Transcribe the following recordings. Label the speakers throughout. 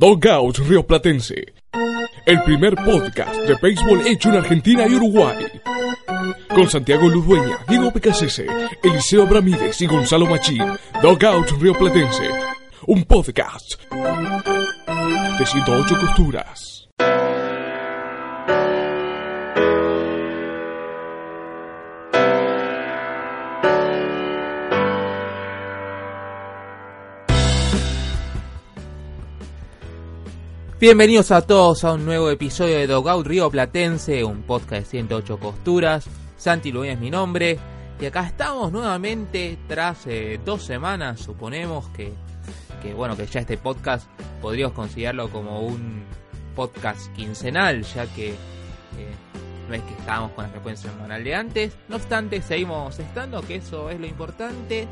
Speaker 1: Dogout Río Platense, el primer podcast de béisbol hecho en Argentina y Uruguay. Con Santiago Ludueña, Diego Pecasese, Eliseo Bramírez y Gonzalo Machín. Dogout Río Platense, un podcast de 108 costuras.
Speaker 2: Bienvenidos a todos a un nuevo episodio de Dogout Río Platense, un podcast de 108 costuras. Santi Luis es mi nombre. Y acá estamos nuevamente tras eh, dos semanas, suponemos que, que, bueno, que ya este podcast podríamos considerarlo como un podcast quincenal, ya que eh, no es que estábamos con la frecuencia semanal de antes. No obstante, seguimos estando, que eso es lo importante.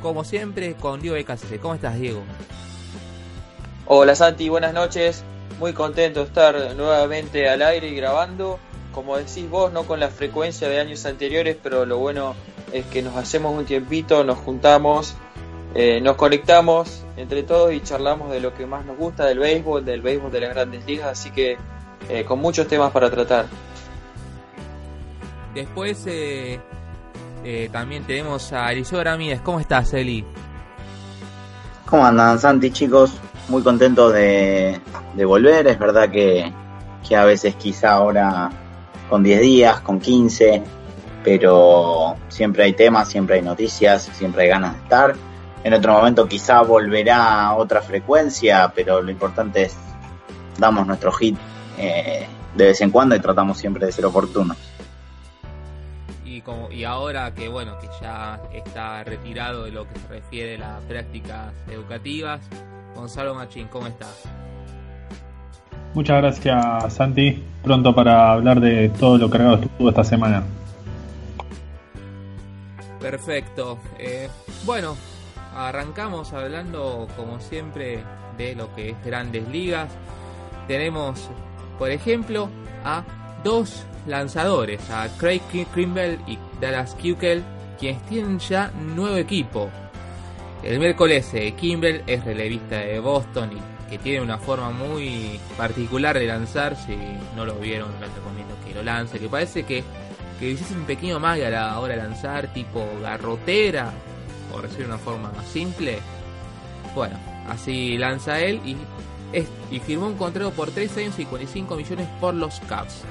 Speaker 2: Como siempre, con Diego BKC. ¿Cómo estás, Diego?
Speaker 3: Hola Santi, buenas noches. Muy contento de estar nuevamente al aire y grabando. Como decís vos, no con la frecuencia de años anteriores, pero lo bueno es que nos hacemos un tiempito, nos juntamos, eh, nos conectamos entre todos y charlamos de lo que más nos gusta del béisbol, del béisbol de las grandes ligas, así que eh, con muchos temas para tratar.
Speaker 2: Después eh, también tenemos a Eliseo Ramírez. ¿Cómo estás, Eli?
Speaker 4: ¿Cómo andan, Santi, chicos? Muy contento de, volver. Es verdad que, a veces quizá ahora con 10 días, con 15, pero siempre hay temas, siempre hay noticias, siempre hay ganas de estar. En otro momento quizá volverá otra frecuencia, pero lo importante es damos nuestro hit eh, de vez en cuando y tratamos siempre de ser oportunos.
Speaker 2: Y, como, y ahora que bueno que ya está retirado de lo que se refiere a las prácticas educativas, Gonzalo Machín, ¿cómo estás?
Speaker 5: Muchas gracias, Santi. Pronto para hablar de todo lo cargado estuvo esta semana.
Speaker 2: Perfecto. Eh, bueno, arrancamos hablando, como siempre, de lo que es grandes ligas. Tenemos, por ejemplo, a dos lanzadores, a Craig Kimbrell y Dallas Keuchel, quienes tienen ya nuevo equipo. El miércoles eh, Kimbrel es relevista de Boston y que tiene una forma muy particular de lanzar. Si no lo vieron, les recomiendo que lo lance. Que parece que, que hiciese un pequeño magia a la hora de lanzar, tipo garrotera, por decir una forma más simple. Bueno, así lanza él y, y firmó un contrato por 3 años y 45 millones por los Cubs.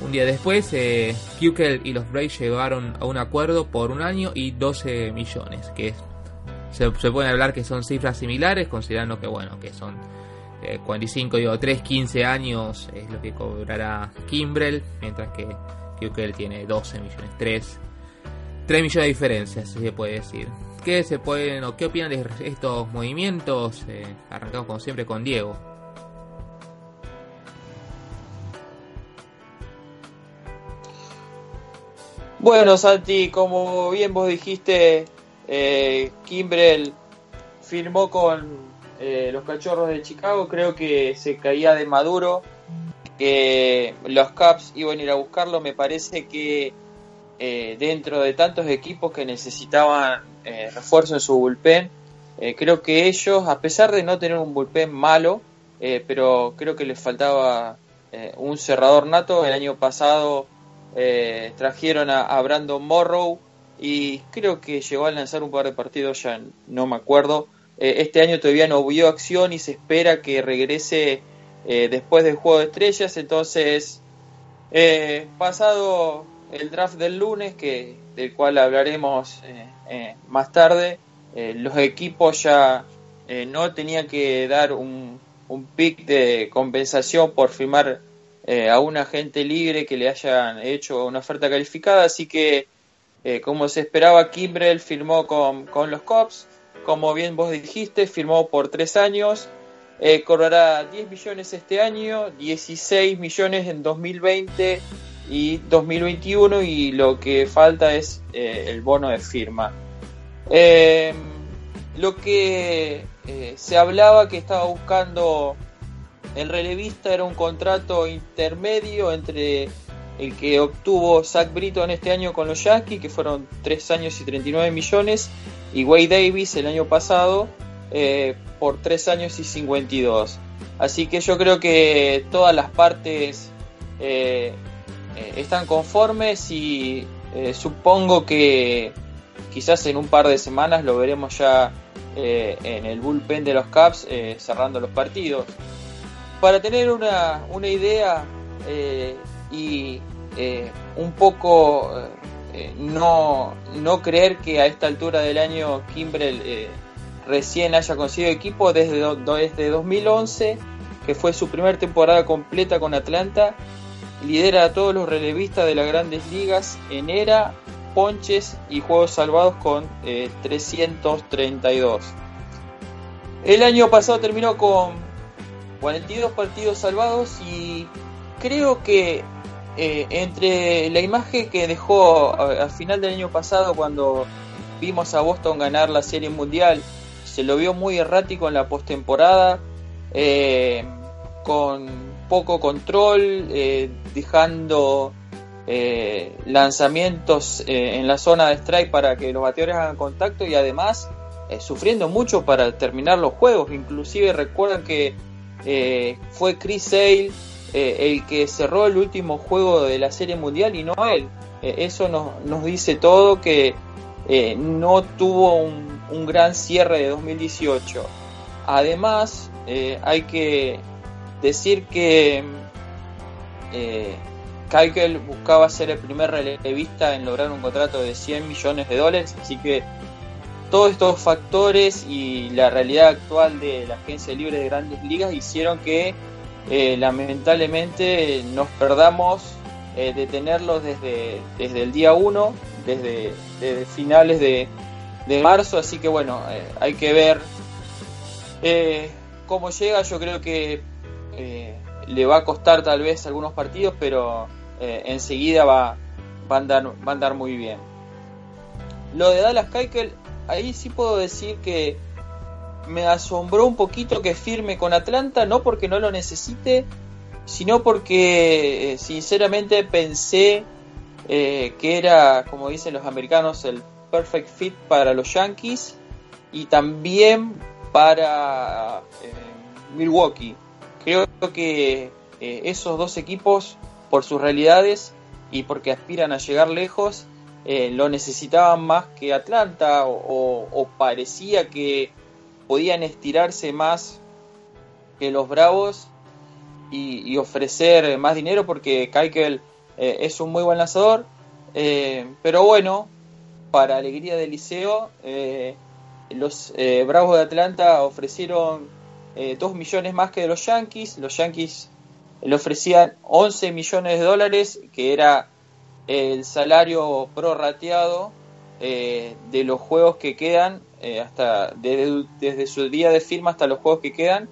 Speaker 2: Un día después, eh, y los Braves llegaron a un acuerdo por un año y 12 millones, que es se, pueden hablar que son cifras similares, considerando que bueno, que son 45, eh, digo, 3, 15 años es lo que cobrará Kimbrel, mientras que Kukel tiene 12 millones, 3, 3 millones de diferencias, se puede decir. ¿Qué se pueden o qué opinan de estos movimientos? Eh, arrancamos como siempre con Diego.
Speaker 3: Bueno, Santi, como bien vos dijiste, eh, firmó con eh, los Cachorros de Chicago, creo que se caía de Maduro, que los Caps iban a ir a buscarlo, me parece que eh, dentro de tantos equipos que necesitaban eh, refuerzo en su bullpen, creo que ellos, a pesar de no tener un bullpen malo, pero creo que les faltaba un cerrador nato, el año pasado trajeron a Brandon Morrow, y creo que llegó a lanzar un par de partidos, ya no me acuerdo. Eh, este año todavía no vio acción y se espera que regrese eh, después del Juego de Estrellas, entonces eh, pasado el draft del lunes, que del cual hablaremos más tarde, los equipos ya no tenían que dar un, un pick de compensación por firmar a un agente libre que le hayan hecho una oferta calificada, así que eh, como se esperaba, Kimbrel firmó con, los Cubs. como bien vos dijiste, firmó por tres años, eh, cobrará 10 millones este año, 16 millones en 2020 y 2021 y lo que falta es eh, el bono de firma. Em, lo que eh, se hablaba que estaba buscando el relevista era un contrato intermedio entre el que obtuvo Zach Britton este año con los Yankees, que fueron 3 años y 39 millones, y Wade Davis el año pasado eh, por 3 años y 52. Así que yo creo que todas las partes eh, eh, están conformes y supongo que quizás en un par de semanas lo veremos ya en el bullpen de los Caps cerrando los partidos. Para tener una, una idea y un poco no, no creer que a esta altura del año Kimbrel recién haya conseguido equipo desde, desde 2011, que fue su primera temporada completa con Atlanta. Lidera a todos los relevistas de las grandes ligas en era, ponches y juegos salvados con 332. Eh, El año pasado terminó con 42 partidos salvados y creo que eh, entre la imagen que dejó al final del año pasado cuando vimos a Boston ganar la Serie Mundial se lo vio muy errático en la postemporada, eh, con poco control, eh, dejando eh, lanzamientos en la zona de strike para que los bateadores hagan contacto y además sufriendo mucho para terminar los juegos. Inclusive recuerdan que fue Chris Sale el que cerró el último juego de la Serie Mundial y no él. eso nos, nos dice todo que no tuvo un un gran cierre de 2018. Además, eh, hay que decir que eh, buscaba ser el primer relevista en lograr un contrato de 100 millones de dólares, así que todos estos factores y la realidad actual de la agencia libre de grandes ligas hicieron que eh, lamentablemente nos perdamos eh, de tenerlos desde, desde el día 1, desde, finales de, de marzo, así que bueno, eh, hay que ver cómo llega. Yo creo que le va a costar tal vez algunos partidos, pero enseguida va, va, a andar, va a andar muy bien. Lo de Dallas Keuchel, ahí sí puedo decir que me asombró un poquito que firme con Atlanta, no porque no lo necesite, sino porque sinceramente pensé que era, como dicen los americanos, el perfect fit para los Yankees y también para eh, Milwaukee. Creo que eh, esos dos equipos, por sus realidades y porque aspiran a llegar lejos, eh, lo necesitaban más que Atlanta o, parecía que podían estirarse más que los Bravos y, ofrecer más dinero porque Keikel es un muy buen lanzador. pero bueno, para alegría del liceo, eh, los eh, Bravos de Atlanta ofrecieron 2 eh, millones más que los Yankees. Los Yankees le ofrecían 11 millones de dólares, que era el salario prorrateado de los juegos que quedan, hasta desde, su día de firma hasta los juegos que quedan,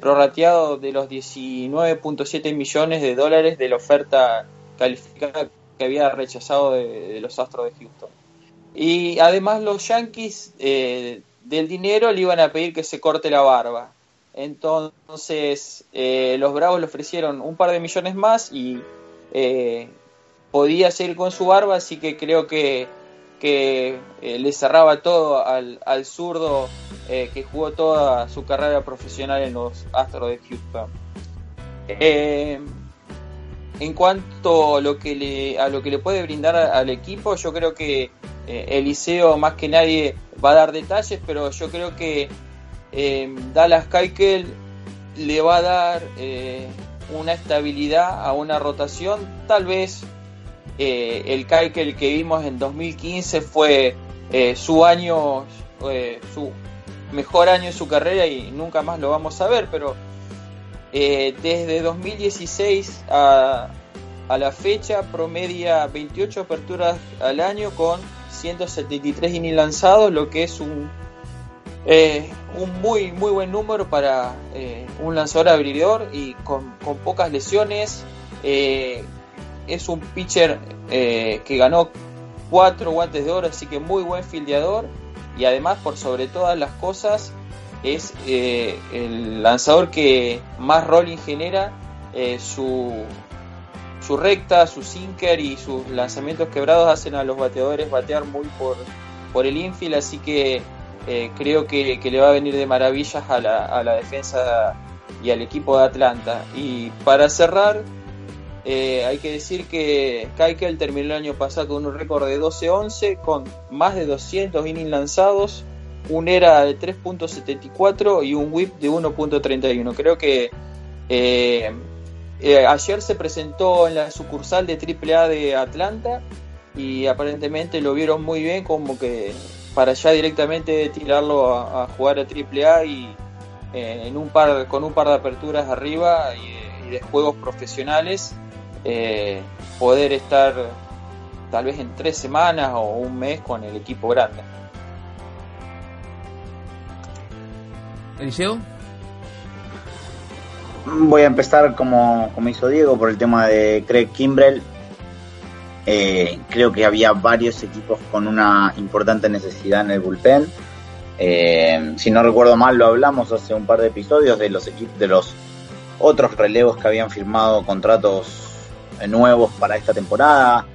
Speaker 3: prorrateado de los 19.7 millones de dólares de la oferta calificada que había rechazado de los Astros de Houston. Y además los Yankees eh, del dinero le iban a pedir que se corte la barba. Entonces eh, los Bravos le ofrecieron un par de millones más y eh, podía seguir con su barba, así que creo que, que le cerraba todo al, al zurdo que jugó toda su carrera profesional en los Astros de Houston. en cuanto a lo que le, a lo que le puede brindar al equipo, yo creo que eh, Eliseo más que nadie va a dar detalles, pero yo creo que eh, Dallas Keuchel le va a dar eh, una estabilidad a una rotación. Tal vez el Keuchel que vimos en 2015 fue su año, su mejor año en su carrera y nunca más lo vamos a ver, pero desde 2016 a, a la fecha promedia 28 aperturas al año con 173 innings lanzados, lo que es un Eh, un muy muy buen número para eh, un lanzador abridor y con, pocas lesiones. Eh, es un pitcher que ganó cuatro guantes de oro, así que muy buen fildeador y además por sobre todas las cosas es el lanzador que más rolling genera su, su recta, su sinker y sus lanzamientos quebrados hacen a los bateadores batear muy por, por el infield, así que eh, creo que, le va a venir de maravillas a la, a la, defensa y al equipo de Atlanta. Y para cerrar, eh, hay que decir que Keikel terminó el año pasado con un récord de 12-11, con más de 200 innings lanzados, un ERA de 3.74 y un WHIP de 1.31. Creo que eh, ayer se presentó en la sucursal de AAA de Atlanta y aparentemente lo vieron muy bien, como que para ya directamente tirarlo a, jugar a AAA y eh, en un par, con un par de aperturas arriba y, de juegos profesionales eh, poder estar tal vez en tres semanas o un mes con el equipo grande.
Speaker 2: Eliseo.
Speaker 4: Voy a empezar como, como hizo Diego por el tema de Craig Kimbrell eh, creo que había varios equipos con una importante necesidad en el bullpen. Eh, si no recuerdo mal, lo hablamos hace un par de episodios de los equipos de los otros relevos que habían firmado contratos nuevos para esta temporada.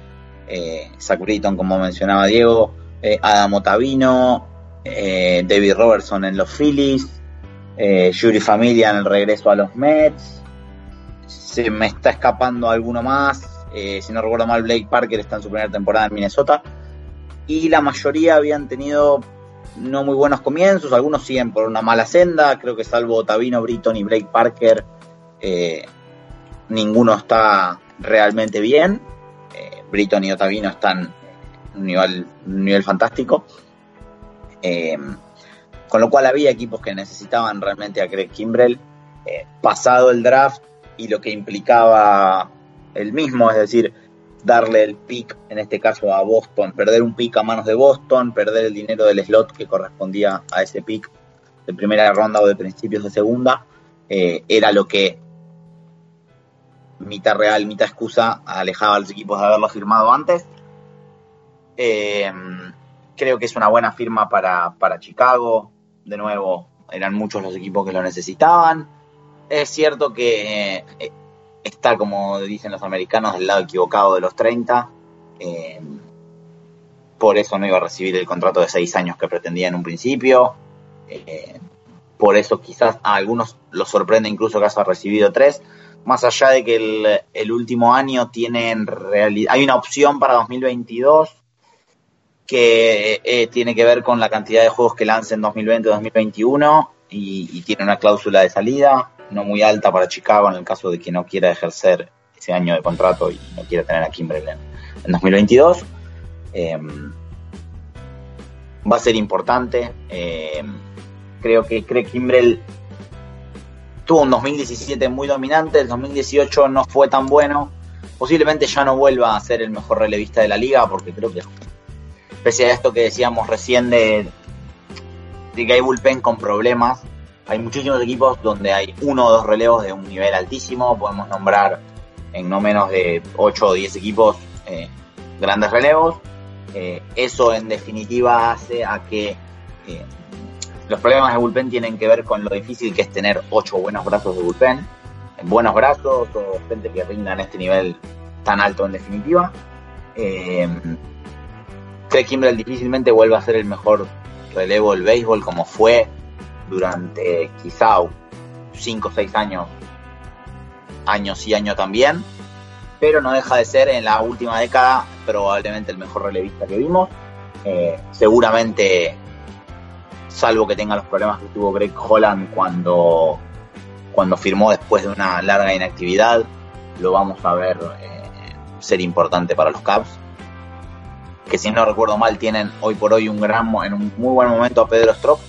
Speaker 4: Eh, Zach como mencionaba Diego, eh, Adam Otavino, David Robertson en los Phillies, Yuri Familia en el regreso a los Mets. Se me está escapando alguno más. Eh, si no recuerdo mal, Blake Parker está en su primera temporada en Minnesota. Y la mayoría habían tenido no muy buenos comienzos, algunos siguen por una mala senda, creo que salvo Tavino, Britton y Blake Parker, eh, ninguno está realmente bien. Eh, Britton y Otavino están en un nivel, nivel fantástico. con lo cual había equipos que necesitaban realmente a Craig Kimbrell. pasado el draft y lo que implicaba el mismo, es decir, darle el pick, en este caso a Boston, perder un pick a manos de Boston, perder el dinero del slot que correspondía a ese pick de primera ronda o de principios de segunda, eh, era lo que mitad real, mitad excusa alejaba a los equipos de haberlo firmado antes. Eh, creo que es una buena firma para, para Chicago. De nuevo, eran muchos los equipos que lo necesitaban. Es cierto que eh, está, como dicen los americanos, del lado equivocado de los 30. Eh, por eso no iba a recibir el contrato de 6 años que pretendía en un principio. Por eso quizás a algunos los sorprende incluso que haya recibido 3. Más allá de que el, último año tienen realidad, hay una opción para 2022 que eh, tiene que ver con la cantidad de juegos que lance en 2020-2021 y, y tiene una cláusula de salida no muy alta para Chicago en el caso de que no quiera ejercer ese año de contrato y no quiera tener a Kimbrell en, 2022. Em, va a ser importante. Em, creo que cree Kimbrell tuvo un 2017 muy dominante, el 2018 no fue tan bueno. Posiblemente ya no vuelva a ser el mejor relevista de la liga, porque creo que, pese a esto que decíamos recién de, de que hay bullpen con problemas, hay muchísimos equipos donde hay uno o dos relevos de un nivel altísimo. Podemos nombrar en no menos de 8 o 10 equipos eh, grandes relevos. Eh, eso en definitiva hace a que eh, los problemas de bullpen tienen que ver con lo difícil que es tener 8 buenos brazos de bullpen. Buenos brazos o gente que rinda en este nivel tan alto en definitiva. Craig Kimbrell difícilmente vuelve a ser el mejor relevo del béisbol como fue durante quizá 5 o 6 años, años y años también, pero no deja de ser en la última década probablemente el mejor relevista que vimos. Eh, seguramente, salvo que tenga los problemas que tuvo Greg Holland cuando, cuando firmó después de una larga inactividad, lo vamos a ver eh, ser importante para los Cubs. Que si no recuerdo mal, tienen hoy por hoy un gran, en un muy buen momento a Pedro Strop,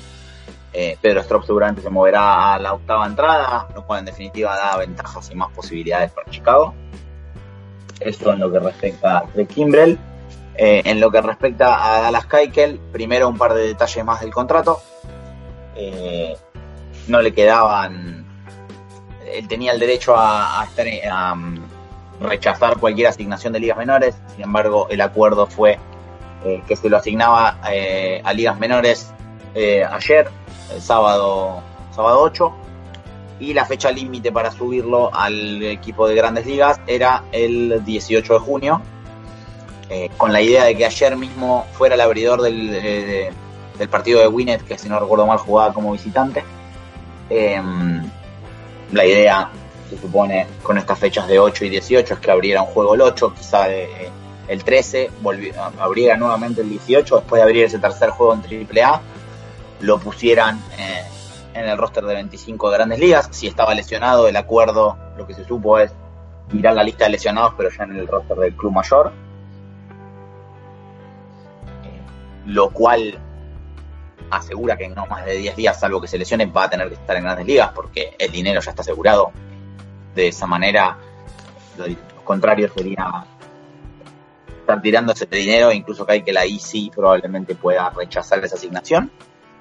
Speaker 4: eh, Pedro Strop seguramente se moverá a la octava entrada, lo cual en definitiva da ventajas y más posibilidades para Chicago. Esto en lo que respecta a Craig Kimbrell. Eh, en lo que respecta a Dallas Keuchel, primero un par de detalles más del contrato. eh, no le quedaban, él tenía el derecho a, a, mm, rechazar cualquier asignación de ligas menores, sin embargo el acuerdo fue eh, que se lo asignaba eh, a ligas menores ayer, el sábado, sábado 8, y la fecha límite para subirlo al equipo de grandes ligas era el 18 de junio, con la idea de que ayer mismo fuera el abridor del, del partido de Winnet, que si no recuerdo mal jugaba como visitante. Em, la idea, se supone, con estas fechas de 8 y 18 es que abriera un juego el 8, quizá el 13, abriera nuevamente el 18, después de abrir ese tercer juego en AAA, lo pusieran eh, en el roster de 25 de grandes ligas. Si estaba lesionado, el acuerdo, lo que se supo es mirar la lista de lesionados, pero ya en el roster del club mayor. Lo cual asegura que en no más de 10 días, salvo que se lesione, va a tener que estar en grandes ligas porque el dinero ya está asegurado. De esa manera, lo, contrario sería estar tirando ese dinero, incluso que hay que la IC probablemente pueda rechazar esa asignación.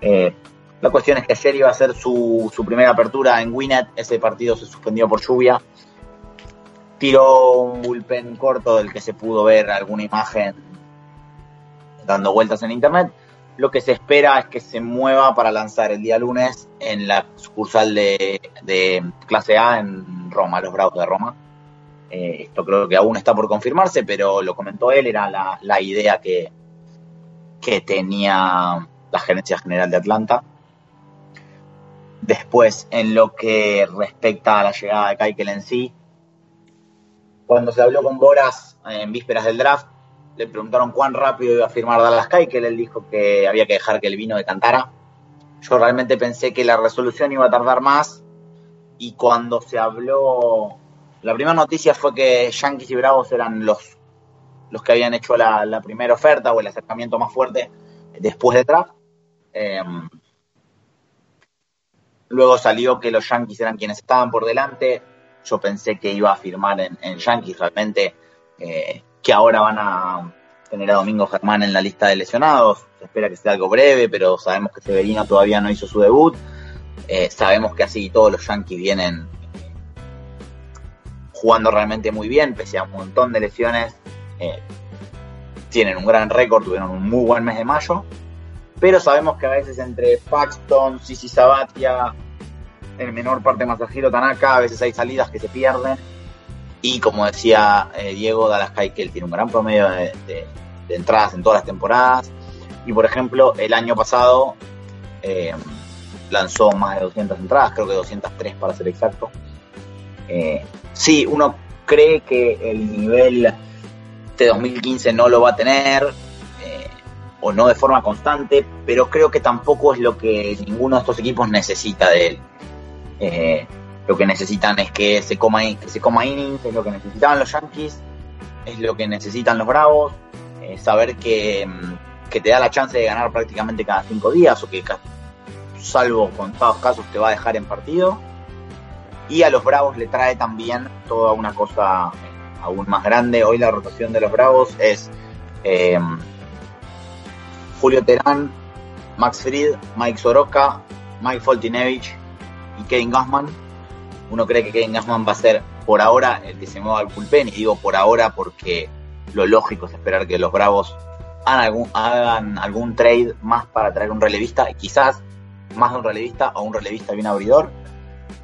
Speaker 4: Eh, la cuestión es que ayer iba a ser su, su primera apertura en Winnet, ese partido se suspendió por lluvia. Tiró un bullpen corto del que se pudo ver alguna imagen dando vueltas en internet lo que se espera es que se mueva para lanzar el día lunes en la sucursal de, clase A en Roma, los Bravos de Roma. Eh, esto creo que aún está por confirmarse, pero lo comentó él, era la, idea que, que tenía la gerencia general de Atlanta. Después, en lo que respecta a la llegada de Keikel en sí, cuando se habló con Boras en vísperas del draft, le preguntaron cuán rápido iba a firmar Dallas que él dijo que había que dejar que el vino decantara. Yo realmente pensé que la resolución iba a tardar más y cuando se habló, la primera noticia fue que Yankees y Bravos eran los, los que habían hecho la, primera oferta o el acercamiento más fuerte después de draft. Em, luego salió que los Yankees eran quienes estaban por delante. Yo pensé que iba a firmar en, en Yankees realmente. Eh, que ahora van a tener a Domingo Germán en la lista de lesionados. Se espera que sea algo breve, pero sabemos que Severino todavía no hizo su debut. Eh, sabemos que así todos los Yankees vienen jugando realmente muy bien, pese a un montón de lesiones. Eh, tienen un gran récord, tuvieron un muy buen mes de mayo. Pero sabemos que a veces entre Paxton, Sisi Sabatia, en menor parte Masahiro Tanaka, a veces hay salidas que se pierden y como decía eh, Diego, Dallas Keuchel tiene un gran promedio de, entradas en todas las temporadas. Y por ejemplo, el año pasado eh, lanzó más de 200 entradas, creo que 203 para ser exacto. Eh, sí, uno cree que el nivel de 2015 no lo va a tener, o no de forma constante, pero creo que tampoco es lo que ninguno de estos equipos necesita de él. Lo que necesitan es que se coma, que coma innings, es lo que necesitaban los Yankees, es lo que necesitan los Bravos, eh, saber que, mm, que, te da la chance de ganar prácticamente cada cinco días o que salvo contados casos te va a dejar en partido. Y a los Bravos le trae también toda una cosa aún más grande. Hoy la rotación de los Bravos es eh, Julio Terán, Max Fried, Mike Soroka, Mike Foltinevich y Kevin Gassman uno cree que Kevin Gassman va a ser por ahora el que se mueva al bullpen, y digo por ahora porque lo lógico es esperar que los Bravos hagan algún, trade más para traer un relevista, quizás más de un relevista o un relevista un abridor,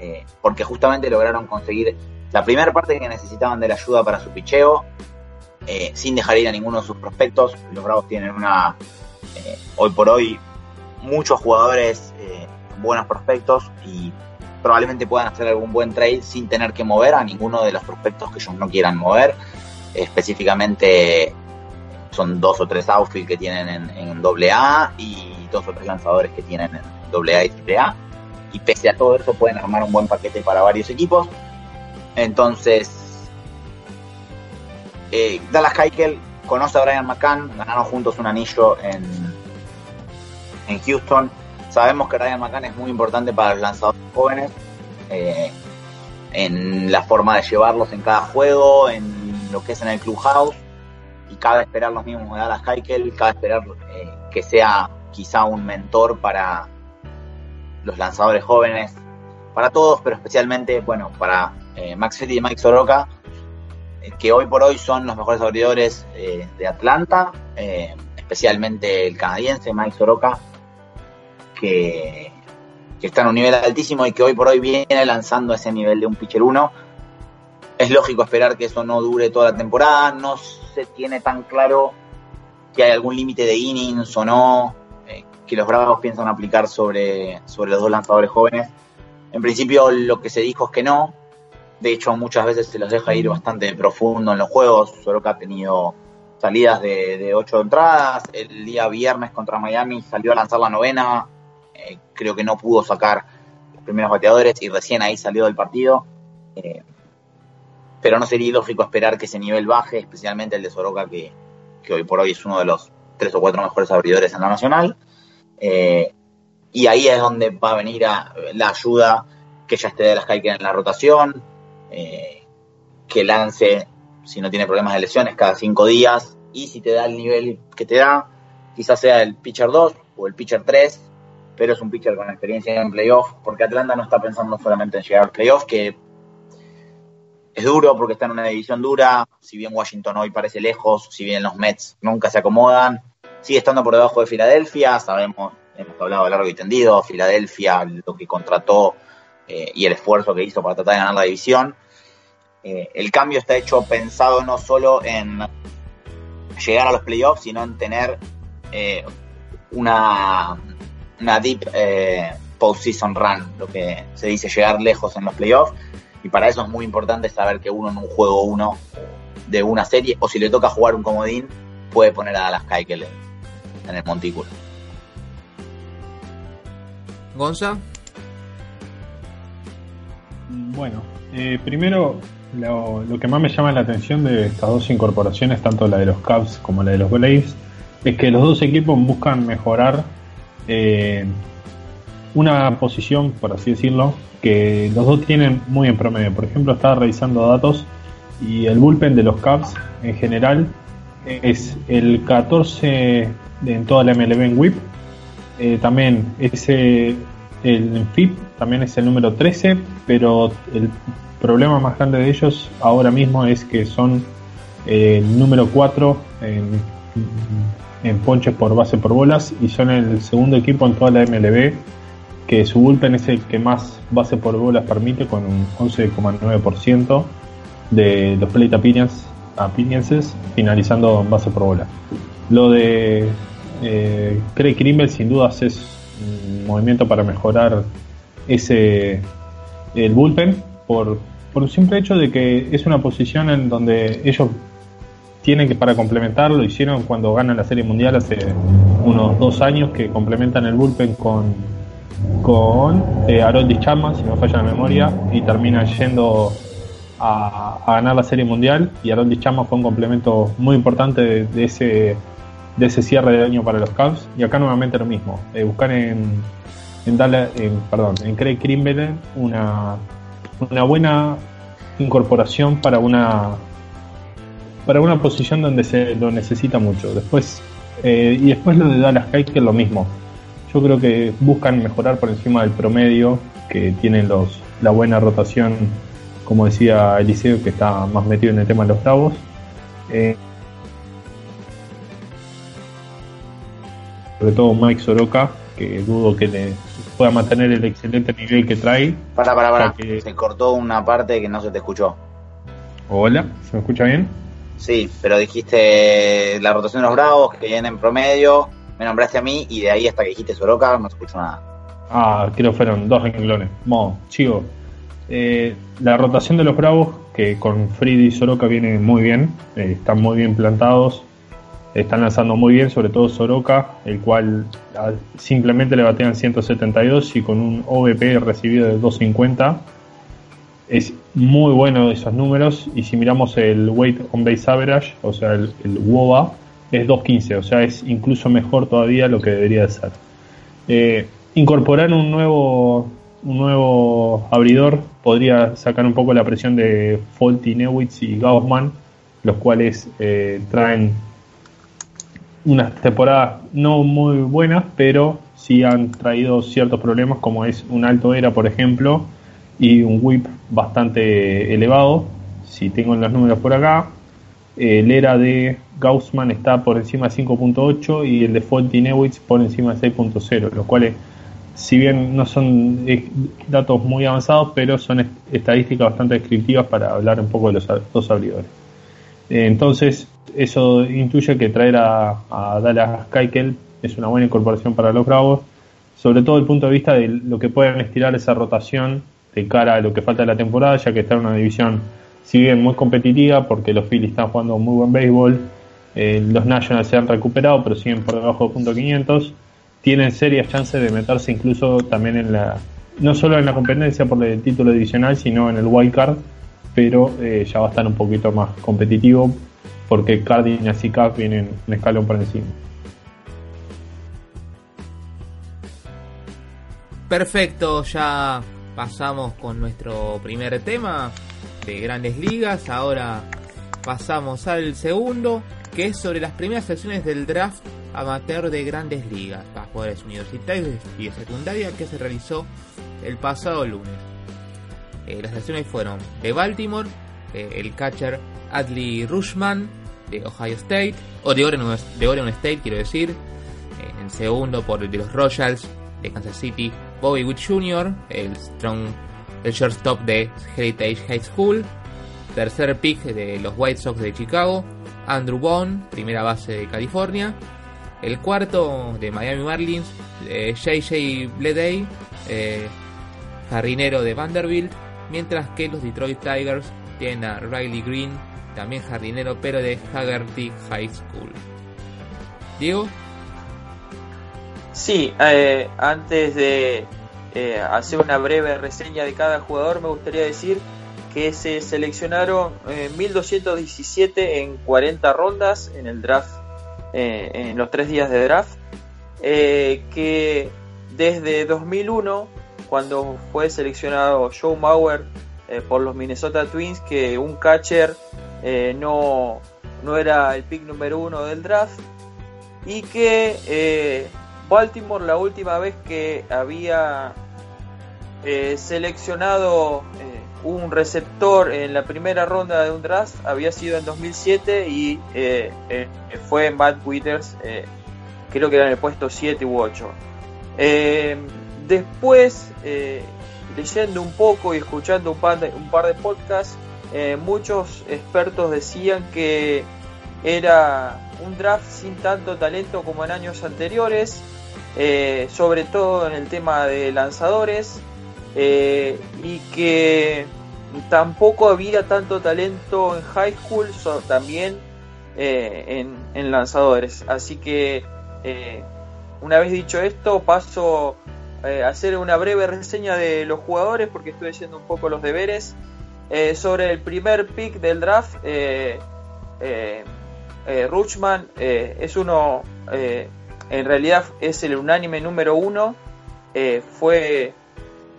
Speaker 4: eh, porque justamente lograron conseguir la primera parte que necesitaban de la ayuda para su picheo, eh, sin dejar ir a ninguno de sus prospectos. Los Bravos tienen una, eh, hoy por hoy, muchos jugadores buenos prospectos y probablemente puedan hacer algún buen trade sin tener que mover a ninguno de los prospectos que ellos no quieran mover. Específicamente son dos o tres outfield que tienen en, en AA y dos o tres lanzadores que tienen en AA y AAA. Y pese a todo eso pueden armar un buen paquete para varios equipos. Entonces, eh, Dallas Keuchel conoce a Brian McCann, ganaron juntos un anillo en, en Houston Sabemos que Ryan McCann es muy importante para los lanzadores jóvenes, eh, en la forma de llevarlos en cada juego, en lo que es en el clubhouse, y cada esperar los mismos de Dallas Keuchel, cada esperar eh, que sea quizá un mentor para, los lanzadores jóvenes, para todos, pero especialmente, bueno, para eh, Max Fried y Mike Soroka, eh, que hoy por hoy son los mejores abridores de Atlanta, especialmente el canadiense Mike Soroka, que, que, está en un nivel altísimo y que hoy por hoy viene lanzando ese nivel de un pitcher 1. Es lógico esperar que eso no dure toda la temporada, no se tiene tan claro que hay algún límite de innings o no, que los Bravos piensan aplicar sobre, sobre los dos lanzadores jóvenes. En principio lo que se dijo es que no. De hecho, muchas veces se los deja ir bastante profundo en los juegos. Soroka ha tenido salidas de, ocho entradas. El día viernes contra Miami salió a lanzar la novena. Eh, creo que no pudo sacar los primeros bateadores y recién ahí salió del partido. Eh, pero no sería lógico esperar que ese nivel baje, especialmente el de Soroka, que, que hoy por hoy es uno de los tres o cuatro mejores abridores en la nacional. Eh, y ahí es donde va a venir la ayuda que ya esté de las que en la rotación, eh, que lance si no tiene problemas de lesiones cada cinco días y si te da el nivel que te da, quizás sea el pitcher 2 o el pitcher 3, pero es un pitcher con experiencia en playoff, porque Atlanta no está pensando solamente en llegar al playoff, que es duro porque está en una división dura, si bien Washington hoy parece lejos, si bien los Mets nunca se acomodan, sigue estando por debajo de Filadelfia, sabemos, hemos hablado largo y tendido, Filadelfia, lo que contrató eh, y el esfuerzo que hizo para tratar de ganar la división. Eh, el cambio está hecho pensado no solo en llegar a los playoffs, sino en tener eh, una, una deep postseason run, lo que se dice llegar lejos en los playoffs. Y para eso es muy importante saber que uno en un juego uno de una serie, o si le toca jugar un comodín, puede poner a Dallas Keuchel en el montículo.
Speaker 2: Gonza.
Speaker 5: Bueno, eh, primero lo, que más me llama la atención de estas dos incorporaciones, tanto la de los Cubs como la de los Braves, es que los dos equipos buscan mejorar eh, una posición, por así decirlo, que los dos tienen muy en promedio. Por ejemplo, estaba revisando datos y el bullpen de los Cubs en general es el 14 en toda la MLB en WIP. Eh, también ese, el FIP también es el número 13, pero el problema más grande de ellos ahora mismo es que son eh, el número 4 en, en ponches por base por bolas y son el segundo equipo en toda la MLB que su bullpen es el que más base por bolas permite con un 11,9% de los plate appearances finalizando en base por bola. Lo de eh, Craig Kimball sin dudas es un movimiento para mejorar ese el bullpen por, por un simple hecho de que es una posición en donde ellos tienen que para complementarlo, lo hicieron cuando ganan la Serie Mundial hace unos dos años que complementan el bullpen con con eh, Harold Chapman, si no falla la memoria, y termina yendo a, ganar la Serie Mundial. Y Harold Chapman fue un complemento muy importante de ese de ese cierre de año para los Cubs. Y acá nuevamente lo mismo, eh, buscar en, en, darle, en, perdón, en Craig Kimball una, una buena incorporación para una para una posición donde se lo necesita mucho. Después eh, y después lo de Dallas que es lo mismo. Yo creo que buscan mejorar por encima del promedio que tienen los la buena rotación, como decía Eliseo, que está más metido en el tema de los Bravos. Eh, sobre todo Mike Soroka, que dudo que le pueda mantener el excelente nivel que trae.
Speaker 4: Para, para, para, se cortó una parte que no se te escuchó.
Speaker 5: Hola, ¿se me escucha bien?
Speaker 4: Sí, pero dijiste la rotación de los Bravos, que viene en promedio, me nombraste a mí y de ahí hasta que dijiste Soroka no se escuchó nada.
Speaker 5: Ah, creo que fueron dos renglones. Mo, chivo. Eh, la rotación de los Bravos, que con Freddy y Soroka viene muy bien, eh, están muy bien plantados, están lanzando muy bien, sobre todo Soroka, el cual ah, simplemente le batean 172 y con un OVP recibido de 250. Es muy bueno esos números y si miramos el weight on base average, o sea, el, WOBA, es 215, o sea, es incluso mejor todavía lo que debería de ser. Eh, incorporar un nuevo, un nuevo abridor podría sacar un poco la presión de Folty, Newitz y Gaussman, los cuales eh, traen unas temporadas no muy buenas, pero sí han traído ciertos problemas como es un alto era, por ejemplo, y un whip bastante elevado. Si tengo los números por acá, el era de Gaussman está por encima de 5.8 y el de Fontinewitz por encima de 6.0, los cuales, si bien no son eh, datos muy avanzados, pero son estadísticas bastante descriptivas para hablar un poco de los dos abridores. Eh, entonces, eso intuye que traer a, a Dallas Keuchel es una buena incorporación para los Bravos, sobre todo desde el punto de vista de lo que pueden estirar esa rotación de cara a lo que falta de la temporada, ya que está en una división, si bien muy competitiva, porque los Phillies están jugando muy buen béisbol, eh, los Nationals se han recuperado, pero siguen por debajo de punto 500, tienen serias chances de meterse incluso también en la, no solo en la competencia por el título divisional, sino en el wild card, pero eh, ya va a estar un poquito más competitivo porque Cardinals y Cubs vienen un escalón por encima.
Speaker 2: Perfecto, ya pasamos con nuestro primer tema de grandes ligas. Ahora pasamos al segundo, que es sobre las primeras sesiones del draft amateur de grandes ligas para jugadores universitarios y de secundaria que se realizó el pasado lunes. Eh, las sesiones fueron de Baltimore, eh, el catcher Adley Rushman de Ohio State, o de Oregon, State quiero decir, eh, en segundo por de los Royals de Kansas City, Bobby Witt Jr., el shortstop de Heritage High School, tercer pick de los White Sox de Chicago, Andrew Bond, primera base de California, el cuarto de Miami Marlins, JJ Bleday, eh, jardinero de Vanderbilt, mientras que los Detroit Tigers tienen a Riley Green, también jardinero, pero de Haggerty High School. Diego.
Speaker 3: Sí, eh, antes de eh, hacer una breve reseña de cada jugador, me gustaría decir que se seleccionaron 1217 en 40 rondas en el draft, eh, en los tres días de draft, que desde 2001, cuando fue seleccionado Joe Mauer por los Minnesota Twins, que un catcher no, no era el pick número uno del draft, y que Baltimore la última vez que había eh, seleccionado eh, un receptor en la primera ronda de un draft había sido en 2007 y eh, fue en Bad Withers, creo que era en el puesto 7 u 8. después, leyendo un poco y escuchando un par de, un par de podcasts, muchos expertos decían que era un draft sin tanto talento como en años anteriores, eh, sobre todo en el tema de lanzadores, eh, y que tampoco había tanto talento en high school, también eh, en, lanzadores. Así que, una vez dicho esto, paso a hacer una breve reseña de los jugadores, porque estoy haciendo un poco los deberes. sobre el primer pick del draft, Ruchman es uno en realidad es el unánime número uno. Eh, fue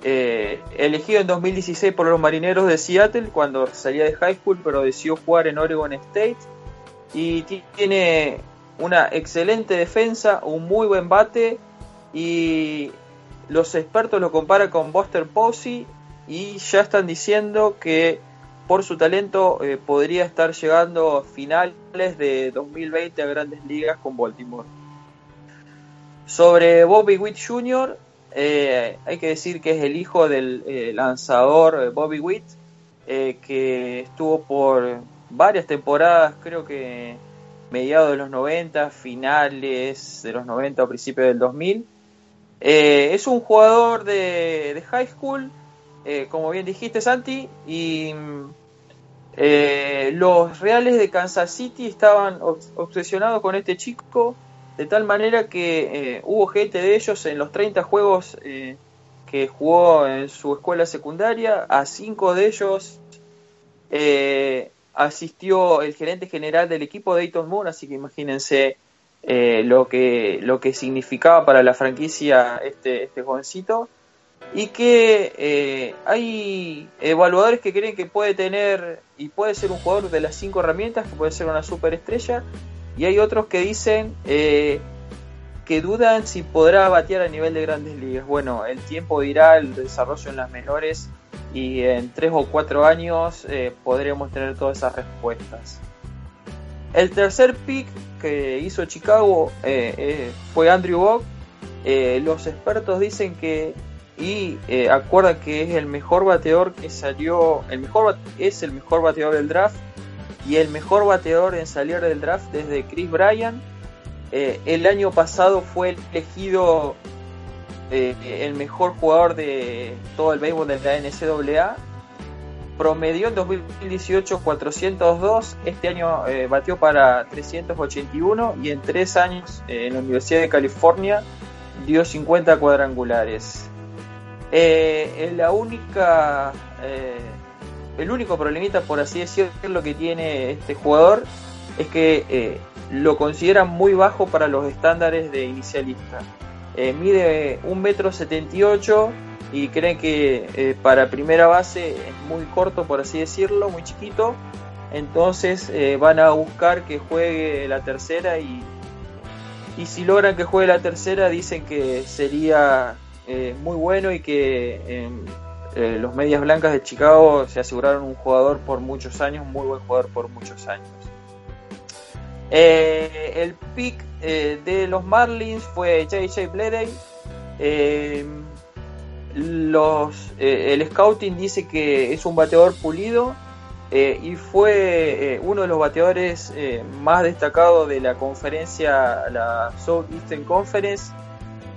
Speaker 3: eh, elegido en 2016 por los marineros de Seattle cuando salía de high school, pero decidió jugar en Oregon State. Y tiene una excelente defensa, un muy buen bate. Y los expertos lo comparan con Buster Posey. Y ya están diciendo que por su talento eh, podría estar llegando a finales de 2020 a grandes ligas con Baltimore. Sobre Bobby Witt Jr., eh, hay que decir que es el hijo del eh, lanzador eh, Bobby Witt, que estuvo por varias temporadas, creo que mediados de los 90, finales de los 90 o principios del 2000. es un jugador de, high school, como bien dijiste Santi, y los Reales de Kansas City estaban obsesionados con este chico de tal manera que eh, hubo gente de ellos en los 30 juegos eh, que jugó en su escuela secundaria, a 5 de ellos eh, asistió el gerente general del equipo Dayton Moore, así que imagínense lo, que, lo que significaba para la franquicia este, este jovencito. Y que hay evaluadores que creen que puede tener y puede ser un jugador de las cinco herramientas, que puede ser una superestrella, y hay otros que dicen eh, que dudan si podrá batear a nivel de grandes ligas. Bueno, el tiempo dirá el desarrollo en las menores y en tres o cuatro años eh, podremos tener todas esas respuestas. El tercer pick que hizo Chicago eh, fue Andrew Bock. los expertos dicen que y acuerdan que es el mejor bateador que salió, el mejor es el mejor bateador del draft y el mejor bateador en salir del draft desde Chris Bryan. el año pasado fue elegido eh, el mejor jugador de todo el béisbol de la NCAA. Promedió en 2018 402, este año eh, batió para 381 y en tres años eh, en la Universidad de California dio 50 cuadrangulares. la única, el único problemita, por así decirlo, que tiene este jugador es que lo consideran muy bajo para los estándares de inicialista. Eh, mide 1,78 m y creen que eh, para primera base es muy corto, por así decirlo, muy chiquito. Entonces eh, van a buscar que juegue la tercera y, y si logran que juegue la tercera dicen que sería muy bueno y que los medias blancas de Chicago se aseguraron un jugador por muchos años, muy buen jugador por muchos años. el pick eh, de los Marlins fue J.J. Bleday. Eh, eh, el scouting dice que es un bateador pulido y fue uno de los bateadores más destacados de la conferencia, la Southeastern Conference,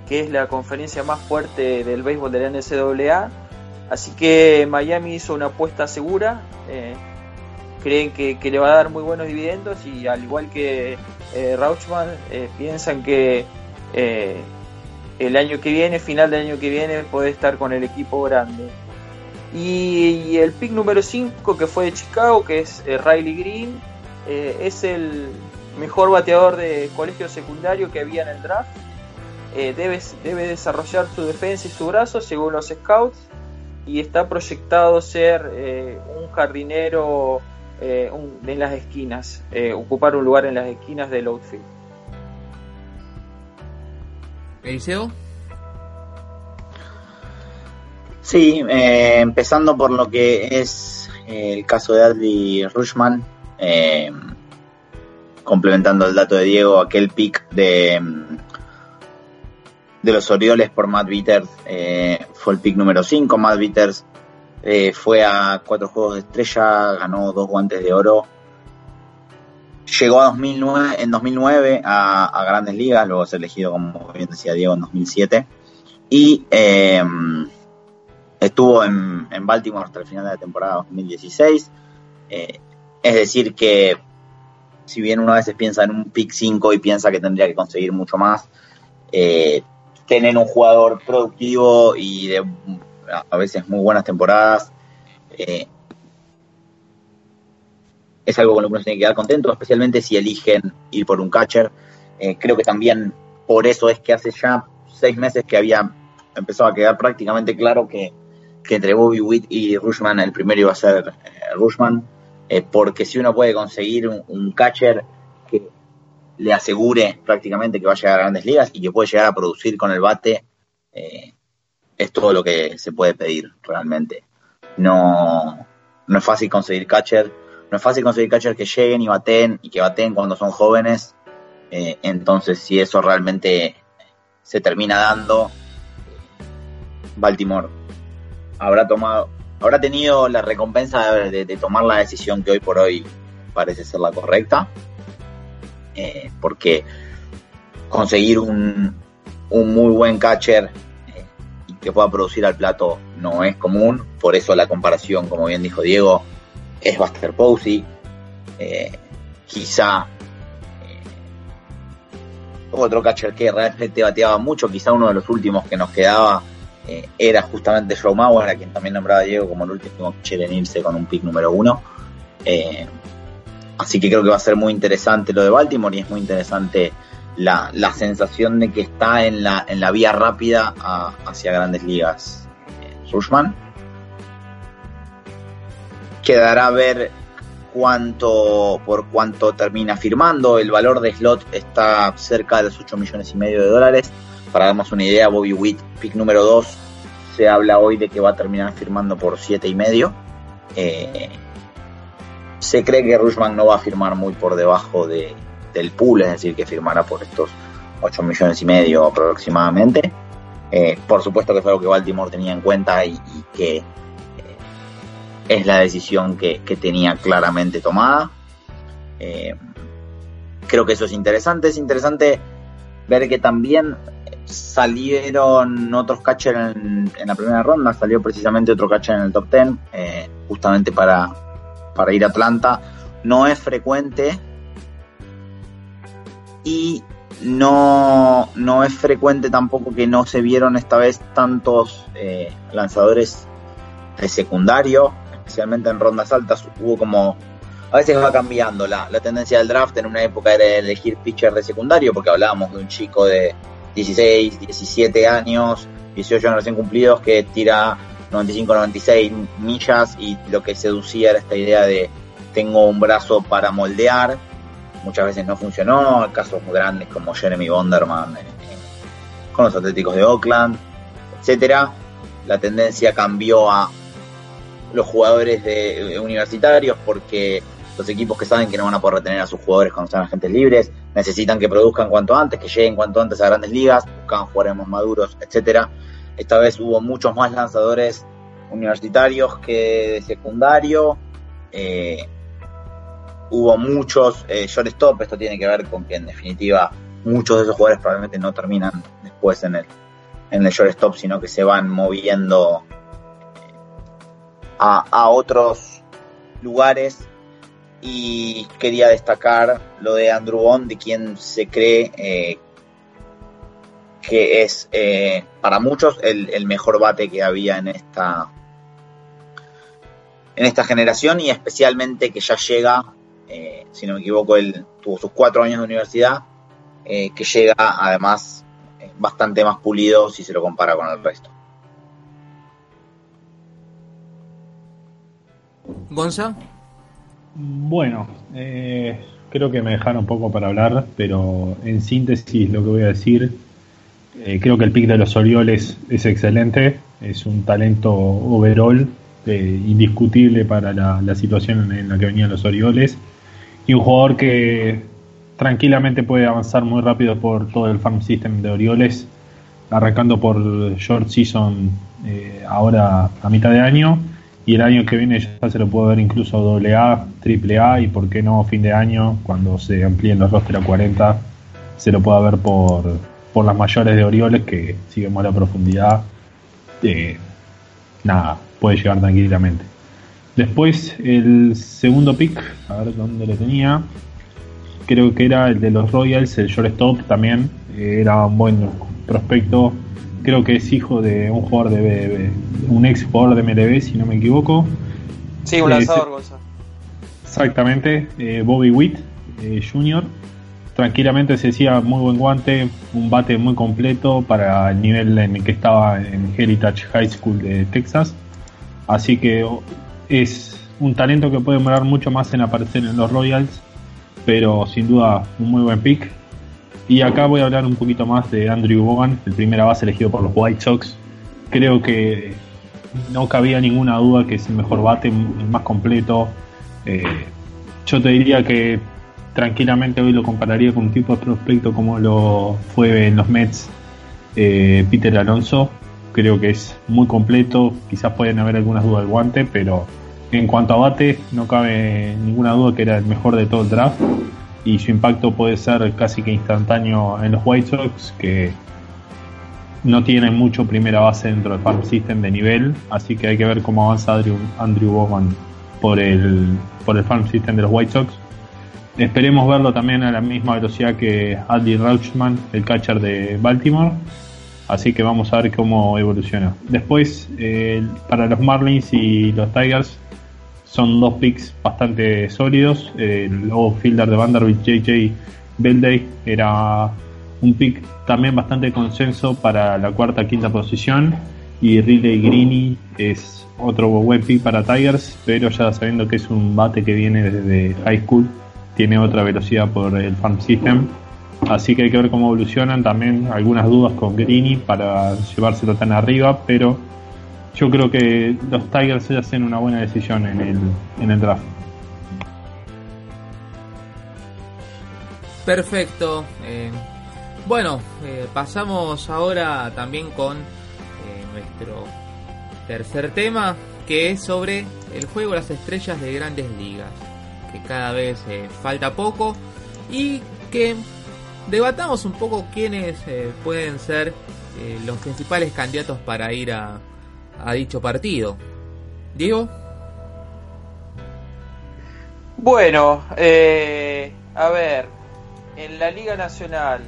Speaker 3: que es la conferencia más fuerte del béisbol de la NCAA. Así que Miami hizo una apuesta segura creen que, le va a dar muy buenos dividendos y al igual que eh, Rauchman eh, piensan que eh, el año que viene, final del año que viene, puede estar con el equipo grande. Y, el pick número 5 que fue de Chicago, que es eh, Riley Green, es el mejor bateador de colegio secundario que había en el draft. debe, debe desarrollar su defensa y su brazo según los scouts y está proyectado ser un jardinero eh, en las esquinas, eh, ocupar un lugar en las esquinas del outfield.
Speaker 2: ¿Eliseo?
Speaker 4: Sí, eh, empezando por lo que es el caso de Adley Rushman, complementando el dato de Diego, aquel pick de, de los Orioles por Matt Bitters fue el pick número 5. Matt Bitters eh, fue a cuatro juegos de estrella, ganó dos guantes de oro. Llegó a 2009, en 2009 a, grandes ligas, luego se elegido, como bien decía Diego, en 2007. Y eh, estuvo en, Baltimore hasta el final de la temporada 2016. Eh, es decir, que si bien uno a veces piensa en un pick 5 y piensa que tendría que conseguir mucho más, tener un jugador productivo y de a veces muy buenas temporadas. Eh, es algo con lo que uno se tiene que quedar contento, especialmente si eligen ir por un catcher. Eh, creo que también por eso es que hace ya seis meses que había empezado a quedar prácticamente claro que, entre Bobby Witt y Rushman el primero iba a ser eh, Rushman, porque si uno puede conseguir un, catcher que le asegure prácticamente que va a llegar a grandes ligas y que puede llegar a producir con el bate, es todo lo que se puede pedir realmente. No, no es fácil conseguir catcher, no es fácil conseguir catcher que lleguen y baten y que baten cuando son jóvenes. Eh, entonces, si eso realmente se termina dando, Baltimore habrá tomado, habrá tenido la recompensa de, tomar la decisión que hoy por hoy parece ser la correcta, eh, porque conseguir un, un muy buen catcher que pueda producir al plato no es común, por eso la comparación, como bien dijo Diego, es Buster Posey. Eh, quizá eh, otro catcher que realmente bateaba mucho, quizá uno de los últimos que nos quedaba eh, era justamente Joe Mauer, a quien también nombraba Diego como el último catcher con un pick número uno. Así que creo que va a ser muy interesante lo de Baltimore y es muy interesante la, la sensación de que está en la, en la vía rápida hacia grandes ligas. Eh, Rushman. Quedará a ver cuánto, por cuánto termina firmando. El valor de slot está cerca de los 8 millones y medio de dólares. Para darnos una idea, Bobby Witt, pick número 2, se habla hoy de que va a terminar firmando por 7 y medio. Eh, se cree que Rushman no va a firmar muy por debajo de, del pool, es decir, que firmará por estos 8 millones y medio aproximadamente. Eh, por supuesto que fue algo que Baltimore tenía en cuenta y, que eh, es la decisión que, tenía claramente tomada. Eh, creo que eso es interesante. Es interesante ver que también salieron otros catchers en, la primera ronda. Salió precisamente otro catcher en el top 10, justamente para, para ir a Atlanta. No es frecuente y no, no es frecuente tampoco que no se vieron esta vez tantos eh, lanzadores de secundario, especialmente en rondas altas. Hubo como. A veces va cambiando la, la tendencia del draft. En una época era elegir pitcher de secundario, porque hablábamos de un chico de 16, 17 años, 18 años recién cumplidos, que tira 95, 96 millas y lo que seducía era esta idea de tengo un brazo para moldear muchas veces no funcionó, casos muy grandes como Jeremy Bonderman con los Atléticos de Oakland, etcétera. La tendencia cambió a los jugadores de, eh, universitarios porque los equipos que saben que no van a poder retener a sus jugadores cuando sean agentes libres necesitan que produzcan cuanto antes, que lleguen cuanto antes a grandes ligas, buscan jugadores más maduros, etcétera. Esta vez hubo muchos más lanzadores universitarios que de secundario. Eh, hubo muchos eh, shortstop, esto tiene que ver con que en definitiva muchos de esos jugadores probablemente no terminan después en el, en el shortstop, sino que se van moviendo eh, a, otros lugares. Y quería destacar lo de Andrew Bond, de quien se cree eh, que es eh, para muchos el, el, mejor bate que había en esta en esta generación y especialmente que ya llega eh, si no me equivoco, él tuvo sus cuatro años de universidad, eh, que llega además bastante más pulido si se lo compara con el resto.
Speaker 2: Gonza.
Speaker 5: Bueno, creo que me dejaron un poco para hablar, pero en síntesis lo que voy a decir, creo que el pick de los Orioles es excelente, es un talento overall indiscutible para la, situación en la que venían los Orioles. Y un jugador que tranquilamente puede avanzar muy rápido por todo el farm system de Orioles, arrancando por short season eh, ahora a mitad de año. Y el año que viene ya se lo puede ver incluso doble A, triple A y por qué no fin de año cuando se amplíen los roster a 40 se lo pueda ver por, por las mayores de Orioles que siguen a la profundidad. Eh, nada, puede llegar tranquilamente. Después el segundo pick, a ver dónde lo tenía. Creo que era el de los Royals, el shortstop también. Era un buen prospecto. Creo que es hijo de un jugador de, un ex jugador de MLB, si no me equivoco.
Speaker 3: Sí, un lanzador,
Speaker 5: Exactamente, eh, Bobby Witt eh, Jr. Tranquilamente se decía muy buen guante, un bate muy completo para el nivel en el que estaba en Heritage High School de Texas. Así que es un talento que puede demorar mucho más en aparecer en los Royals, pero sin duda un muy buen pick. Y acá voy a hablar un poquito más de Andrew Bogan, el primera base elegido por los White Sox. Creo que no cabía ninguna duda que es el mejor bate, el más completo. Eh, yo te diría que tranquilamente hoy lo compararía con un tipo de prospecto como lo fue en los Mets eh, Peter Alonso. Creo que es muy completo, quizás pueden haber algunas dudas del guante, pero en cuanto a bate, no cabe ninguna duda que era el mejor de todo el draft y su impacto puede ser casi que instantáneo en los White Sox, que no tienen mucho primera base dentro del farm system de nivel, así que hay que ver cómo avanza Andrew, Andrew Bowman por el, por el farm system de los White Sox. Esperemos verlo también a la misma velocidad que Adley Rauchman, el catcher de Baltimore. Así que vamos a ver cómo evoluciona. Después, para los Marlins y los Tigers, son dos picks bastante sólidos. El fielder de Vanderbilt, JJ Belday, era un pick también bastante consenso para la cuarta quinta posición. Y Riley Greeny es otro buen pick para Tigers, pero ya sabiendo que es un bate que viene desde high school, tiene otra velocidad por el farm system. Así que hay que ver cómo evolucionan. También algunas dudas con Greeny para llevárselo tan arriba, pero yo creo que los Tigers ya hacen una buena decisión en el, en el draft.
Speaker 2: Perfecto. Eh, bueno, eh, pasamos ahora también con eh, nuestro tercer tema, que es sobre el juego de las estrellas de grandes ligas, que cada vez falta poco y que debatamos un poco quiénes pueden ser los principales candidatos para ir a, a dicho partido. Diego.
Speaker 3: Bueno, a ver, en la Liga Nacional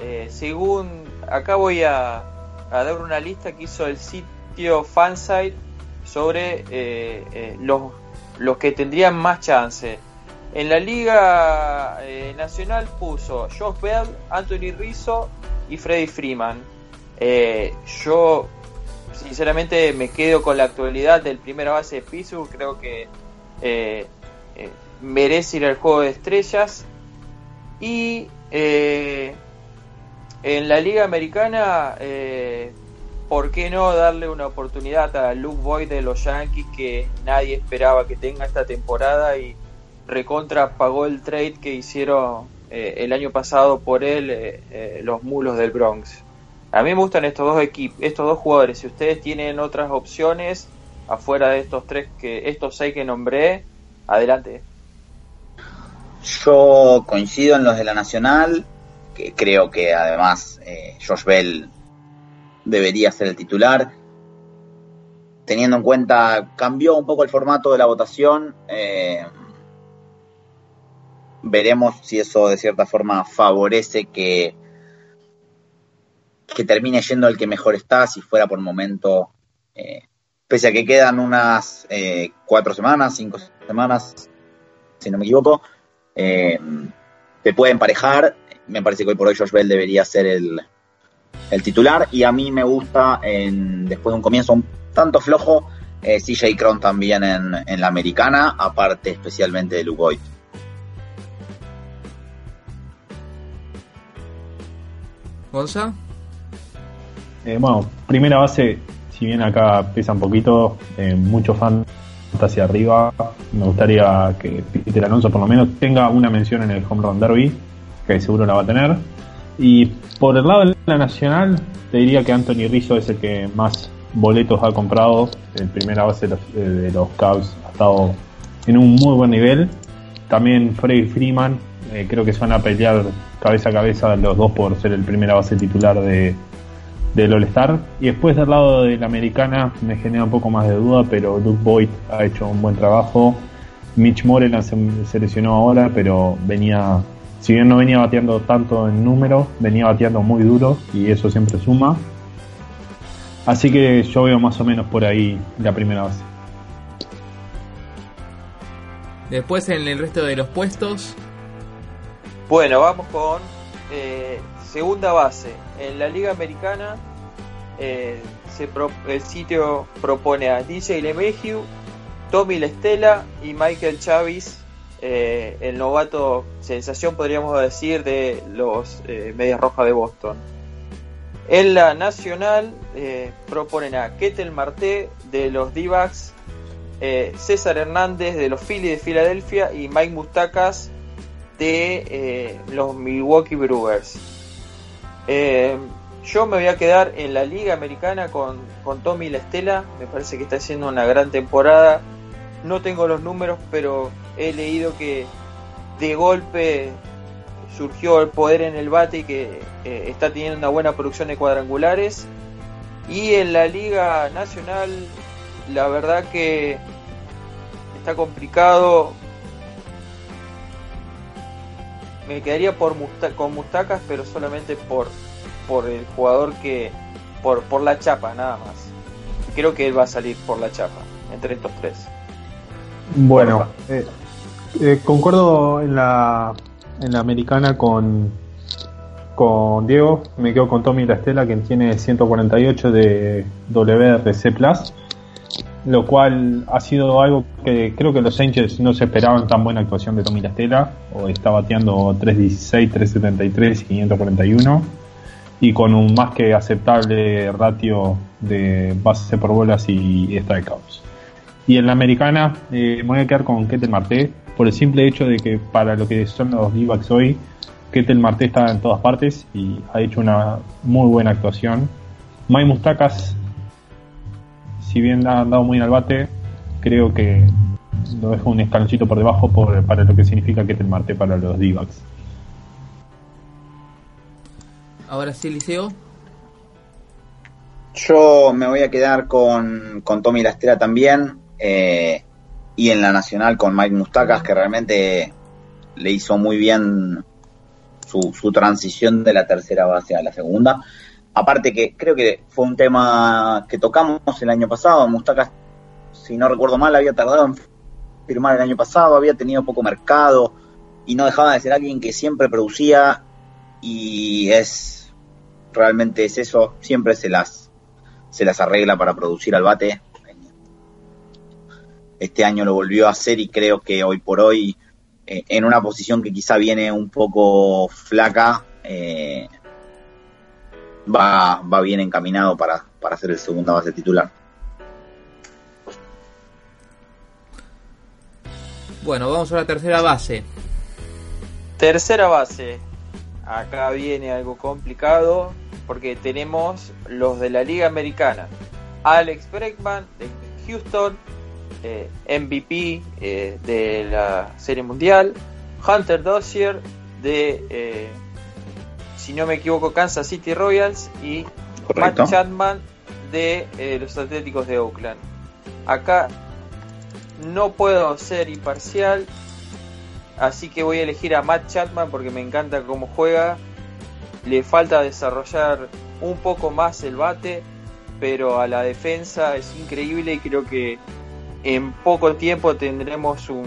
Speaker 3: eh, según acá voy a, dar una lista que hizo el sitio Fansite sobre eh, eh, los, los que tendrían más chance. En la Liga Nacional puso Josh Bell, Anthony Rizzo y Freddy Freeman. yo sinceramente me quedo con la actualidad del primera base de creo que merece ir al juego de estrellas. Y en la Liga Americana, eh, ¿por qué no darle una oportunidad a Luke Boyd de los Yankees que nadie esperaba que tenga esta temporada y recontra pagó el trade que hicieron eh, el año pasado por él eh, los mulos del Bronx? A mí me gustan estos dos equipos, estos dos jugadores. Si ustedes tienen otras opciones afuera de estos tres que estos seis que nombré, adelante.
Speaker 4: Yo coincido en los de la Nacional creo que además eh, Josh Bell debería ser el titular. Teniendo en cuenta, cambió un poco el formato de la votación. Eh, veremos si eso de cierta forma favorece que, que termine yendo el que mejor está, si fuera por momento, eh, pese a que quedan unas cuatro semanas, cinco semanas, si no me equivoco, se puede emparejar me parece que hoy por hoy Josh Bell debería ser el, titular y a mí me gusta en, después de un comienzo un tanto flojo eh, CJ Cron también en, la americana, aparte especialmente de Luke
Speaker 2: ¿Gonza?
Speaker 5: Eh, bueno, primera base, si bien acá pesa un poquito, eh, mucho fan hacia arriba, me gustaría que Peter Alonso por lo menos tenga una mención en el Home Run Derby que seguro la va a tener. Y por el lado de la nacional, te diría que Anthony Rizzo es el que más boletos ha comprado. En primera base de los, Cubs ha estado en un muy buen nivel. También Freddy Freeman, eh, creo que se van a pelear cabeza a cabeza los dos por ser el primera base titular de, del All-Star. Y después del lado de la americana me genera un poco más de duda, pero Luke Boyd ha hecho un buen trabajo. Mitch Moreland se, se lesionó ahora, pero venía si bien no venía bateando tanto en número, venía bateando muy duro y eso siempre suma. Así que yo veo más o menos por ahí la primera base.
Speaker 2: Después en el resto de los puestos.
Speaker 3: Bueno, vamos con eh, segunda base. En la Liga Americana eh, el sitio propone a DJ LeMahieu, Tommy Lestela y Michael Chavis eh, el novato sensación, podríamos decir, de los eh, Medias Rojas de Boston. En la nacional eh, proponen a Ketel Marté de los d César Hernández de los Phillies de Filadelfia y Mike Mustacas de los Milwaukee Brewers. yo me voy a quedar en la Liga Americana con, con Tommy La Estela, me parece que está haciendo una gran temporada. No tengo los números, pero he leído que de golpe surgió el poder en el bate y que eh, está teniendo una buena producción de cuadrangulares. Y en la Liga Nacional, la verdad que está complicado. Me quedaría por con Mustacas, pero solamente por, por el jugador que. Por, por la chapa, nada más. Creo que él va a salir por la chapa, entre estos tres.
Speaker 5: Bueno, eh, concuerdo en la, en la americana con, con Diego, me quedo con Tommy La Estela, quien tiene 148 de WRC Plus, lo cual ha sido algo que creo que los Angels no se esperaban tan buena actuación de Tommy La Estela, o está bateando 316, 373 y 541, y con un más que aceptable ratio de base por bolas y strikeouts. Y en la americana eh, me voy a quedar con Ketel Marté, por el simple hecho de que para lo que son los d hoy, Ketel Marté está en todas partes y ha hecho una muy buena actuación. May Mustacas, si bien ha andado muy en el bate, creo que lo dejo un escaloncito por debajo para lo que significa Ketel Marté para los d
Speaker 2: Ahora sí, Liceo.
Speaker 4: Yo me voy a quedar con, con Tommy Lastera también. Eh, y en la nacional con Mike Mustacas, que realmente le hizo muy bien su, transición de la tercera base a la segunda. Aparte que creo que fue un tema que tocamos el año pasado. Mustacas, si no recuerdo mal, había tardado en firmar el año pasado, había tenido poco mercado y no dejaba de ser alguien que siempre producía y es realmente es eso, siempre se las se las arregla para producir al bate. Este año lo volvió a hacer y creo que hoy por hoy eh, en una posición que quizá viene un poco flaca, eh, va, va bien encaminado para, para ser el segunda base titular.
Speaker 2: Bueno, vamos a la tercera base.
Speaker 3: Tercera base. Acá viene algo complicado porque tenemos los de la Liga Americana. Alex Bregman de Houston, eh, MVP eh, de la Serie Mundial, Hunter Dozier de, eh, si no me equivoco, Kansas City Royals y Matt Chapman de los Atléticos de Oakland. Acá no puedo ser imparcial, así que voy a elegir a Matt Chapman porque me encanta cómo juega. Le falta desarrollar un poco más el bate, pero a la defensa es increíble y creo que en poco tiempo tendremos un,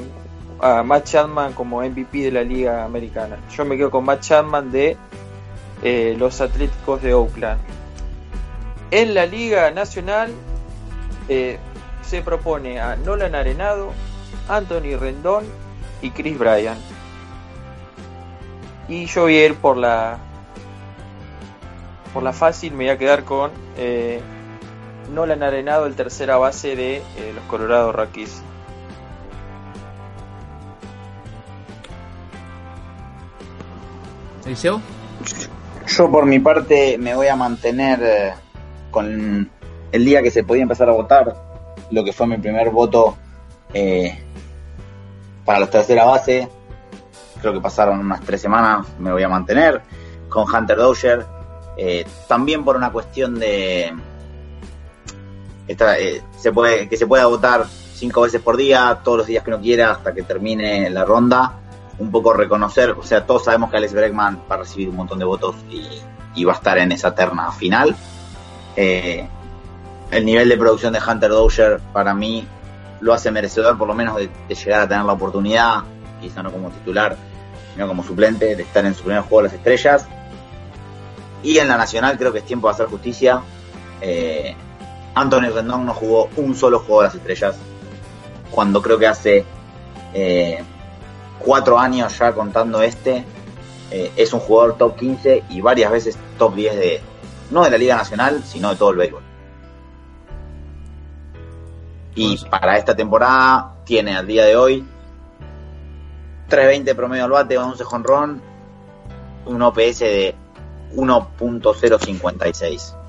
Speaker 3: a Matt Chapman como MVP de la Liga Americana. Yo me quedo con Matt Chapman de eh, los Atléticos de Oakland. En la Liga Nacional eh, se propone a Nolan Arenado, Anthony Rendón y Chris Bryan. Y yo voy a ir por la por la fácil, me voy a quedar con eh, Nolan Arenado, el tercera base de eh, los Colorado Rockies.
Speaker 2: ¿Eliseo?
Speaker 4: Yo por mi parte me voy a mantener eh, con el día que se podía empezar a votar, lo que fue mi primer voto eh, para los tercera base. Creo que pasaron unas tres semanas, me voy a mantener con Hunter Dozier. también por una cuestión de, eh, se puede, que se pueda votar cinco veces por día, todos los días que uno quiera, hasta que termine la ronda. Un poco reconocer, o sea, todos sabemos que Alex Bregman va a recibir un montón de votos y, va a estar en esa terna final. Eh, el nivel de producción de Hunter Dozier para mí lo hace merecedor por lo menos de, llegar a tener la oportunidad, quizá no como titular, sino como suplente, de estar en su primer juego de las estrellas. Y en la nacional creo que es tiempo de hacer justicia. Eh, Anthony Rendón no jugó un solo juego de las estrellas. Cuando creo que hace eh, cuatro años ya contando este, eh, es un jugador top 15 y varias veces top 10 de, no de la Liga Nacional, sino de todo el béisbol. Y para esta temporada tiene al día de hoy 3.20 promedio al bate, 11 jonrón, un OPS de 1.056.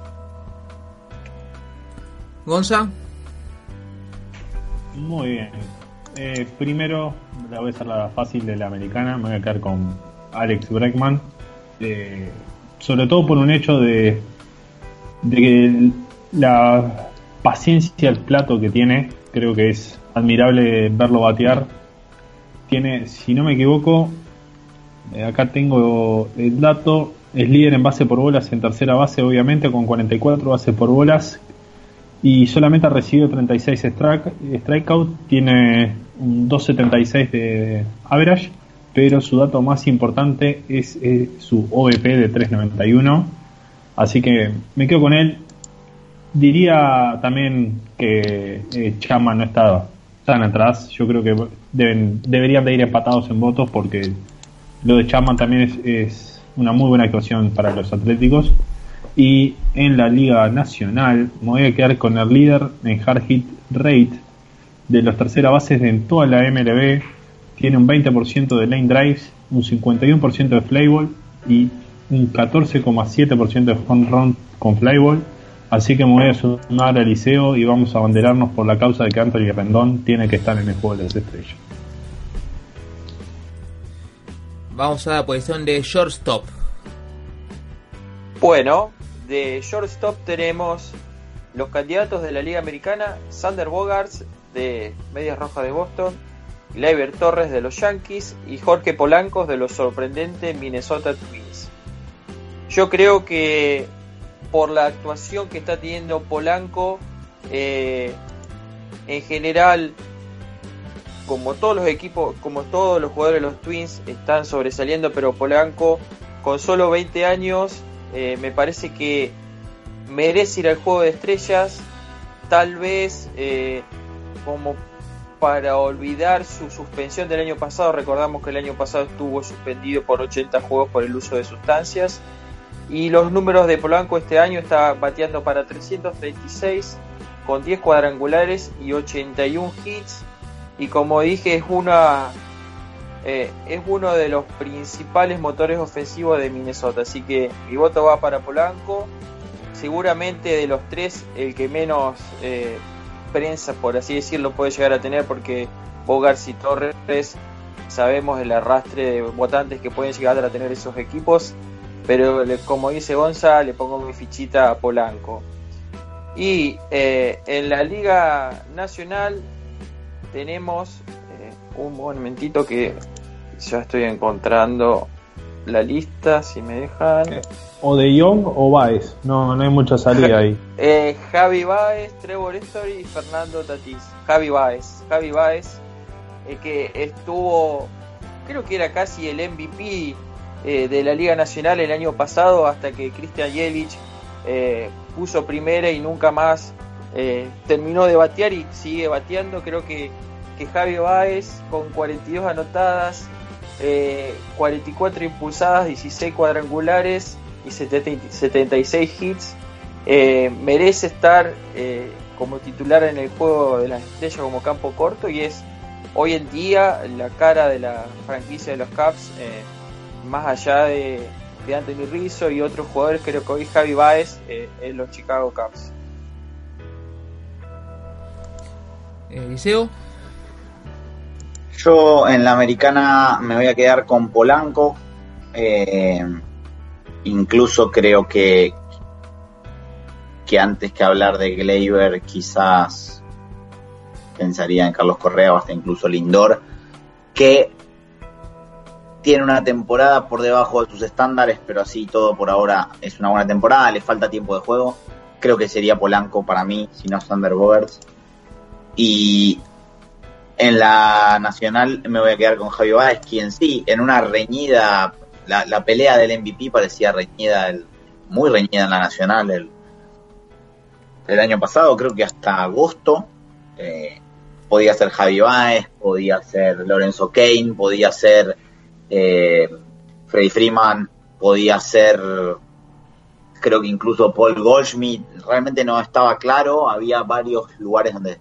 Speaker 2: Gonza.
Speaker 5: Muy bien. Eh, primero, la voy a hacer la fácil de la americana. Me voy a quedar con Alex Breckman. Eh, sobre todo por un hecho de, de que la paciencia al plato que tiene, creo que es admirable verlo batear. Tiene, si no me equivoco, eh, acá tengo el dato, es líder en base por bolas en tercera base, obviamente, con 44 bases por bolas, y solamente ha recibido 36 strike, strikeout, tiene un 2.76 de average pero su dato más importante es, su OVP de 3.91. Así que me quedo con él. Diría también que eh, Chama no está tan atrás. Yo creo que deben, deberían de ir empatados en votos porque lo de Chapman también es una muy buena actuación para los Atléticos. Y en la Liga Nacional me voy a quedar con el líder en hard hit rate de los terceras bases en toda la MLB. Tiene un 20% de lane drives, un 51% de flyball y un 14,7% de home run con flyball. Así que me voy a sumar al liceo y vamos a abanderarnos por la causa de que Anthony Rendón tiene que estar en el juego de las estrellas.
Speaker 2: Vamos a la posición de shortstop.
Speaker 3: Bueno, de shortstop tenemos los candidatos de la Liga Americana, Sander Bogarts de Medias Rojas de Boston, Gleyber Torres de los Yankees y Jorge Polancos de los sorprendentes Minnesota Twins. Yo creo que por la actuación que está teniendo Polanco, eh, en general como todos los equipos, como todos los jugadores de los Twins están sobresaliendo, pero Polanco con solo 20 años eh, me parece que merece ir al juego de estrellas, tal vez eh, como para olvidar su suspensión del año pasado, recordamos que el año pasado estuvo suspendido por 80 juegos por el uso de sustancias, y los números de Polanco este año está bateando para 336 con 10 cuadrangulares y 81 hits. Y como dije es una eh, es uno de los principales motores ofensivos de Minnesota así que mi voto va para Polanco. Seguramente de los tres el que menos eh, prensa por así decirlo puede llegar a tener porque Bogart y Torres sabemos el arrastre de votantes que pueden llegar a tener esos equipos pero como dice Gonza le pongo mi fichita a Polanco. Y eh, en la liga nacional tenemos un momentito que ya estoy encontrando la lista, si me dejan.
Speaker 5: O de Young o Baez, no, no hay mucha salida ahí.
Speaker 3: eh, Javi Baez, Trevor Story y Fernando Tatís. Javi Baez, Javi Baez, eh, que estuvo, creo que era casi el MVP eh, de la Liga Nacional el año pasado hasta que Cristian Yelich puso primera y nunca más eh, terminó de batear y sigue bateando. Creo que, que Javi Baez con 42 anotadas, 44 eh, impulsadas, 16 cuadrangulares y 76 hits, eh, merece estar como titular en el juego de las estrellas como campo corto y es hoy en día la cara de la franquicia de los Cubs, más allá de, Anthony Rizzo y otros jugadores, creo que hoy Javi Baez en los Chicago Cubs.
Speaker 2: Eliseo.
Speaker 4: Yo en la americana me voy a quedar con Polanco. Eh, incluso creo que, que antes que hablar de Gleyber quizás pensaría en Carlos Correa o hasta incluso Lindor, que tiene una temporada por debajo de sus estándares, pero así todo por ahora es una buena temporada, le falta tiempo de juego. Creo que sería Polanco para mí, si no Sander y en la nacional me voy a quedar con Javi Báez, quien sí, en una reñida, la, pelea del MVP parecía reñida, muy reñida en la nacional el, el año pasado, creo que hasta agosto. Eh, podía ser Javi Báez, podía ser Lorenzo Kane, podía ser eh, Freddy Freeman, podía ser creo que incluso Paul Goldschmidt, realmente no estaba claro, había varios lugares donde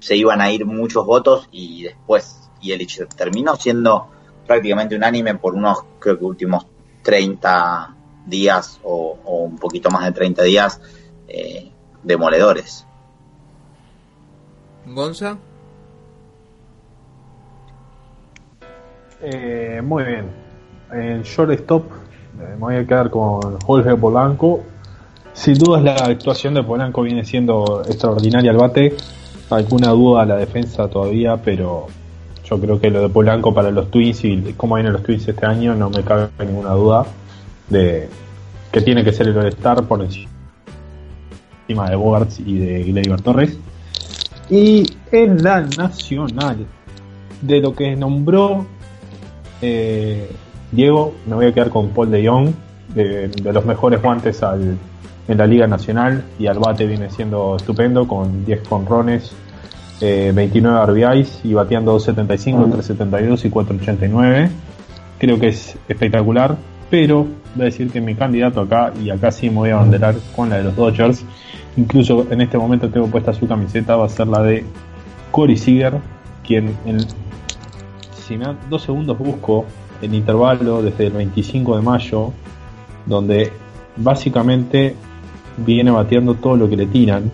Speaker 4: se iban a ir muchos votos y después Yelich terminó siendo prácticamente unánime por unos, creo que últimos 30 días o, un poquito más de 30 días eh, demoledores.
Speaker 2: Gonza.
Speaker 5: Eh, muy bien. En shortstop eh, me voy a quedar con Jorge Polanco sin duda la actuación de Polanco viene siendo extraordinaria al bate. Alguna duda a la defensa todavía, pero yo creo que lo de Polanco para los Twins y cómo vienen los Twins este año no me cabe ninguna duda de que tiene que ser el All-Star por encima de Bogarts y de Gleyber Torres. Y en la nacional, de lo que nombró Eh, Diego, me voy a quedar con Paul de Jong, de, los mejores guantes al, en la Liga Nacional y al bate viene siendo estupendo con 10 conrones, 29 RBIs y bateando 275, 372 y 489. Creo que es espectacular, pero voy a decir que mi candidato acá, y acá sí me voy a abanderar con la de los Dodgers, incluso en este momento tengo puesta su camiseta, va a ser la de Corey Seager, quien en, si me dos segundos busco el intervalo desde el 25 de mayo, donde básicamente viene bateando todo lo que le tiran.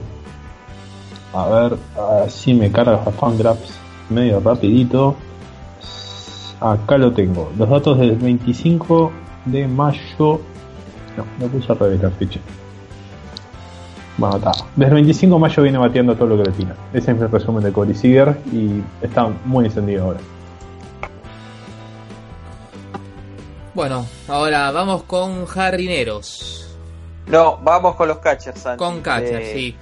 Speaker 5: A ver, así me carga Fangraphs medio rapidito. Acá lo tengo. Los datos del 25 de mayo. No, no puse al revés la fecha. Bueno, está. Desde el 25 de mayo viene bateando todo lo que le tiran. Ese es mi resumen de Corey Seager y está muy encendido ahora.
Speaker 2: Bueno, ahora vamos con jardineros.
Speaker 3: No, vamos con los catchers,
Speaker 2: Con catchers, sí.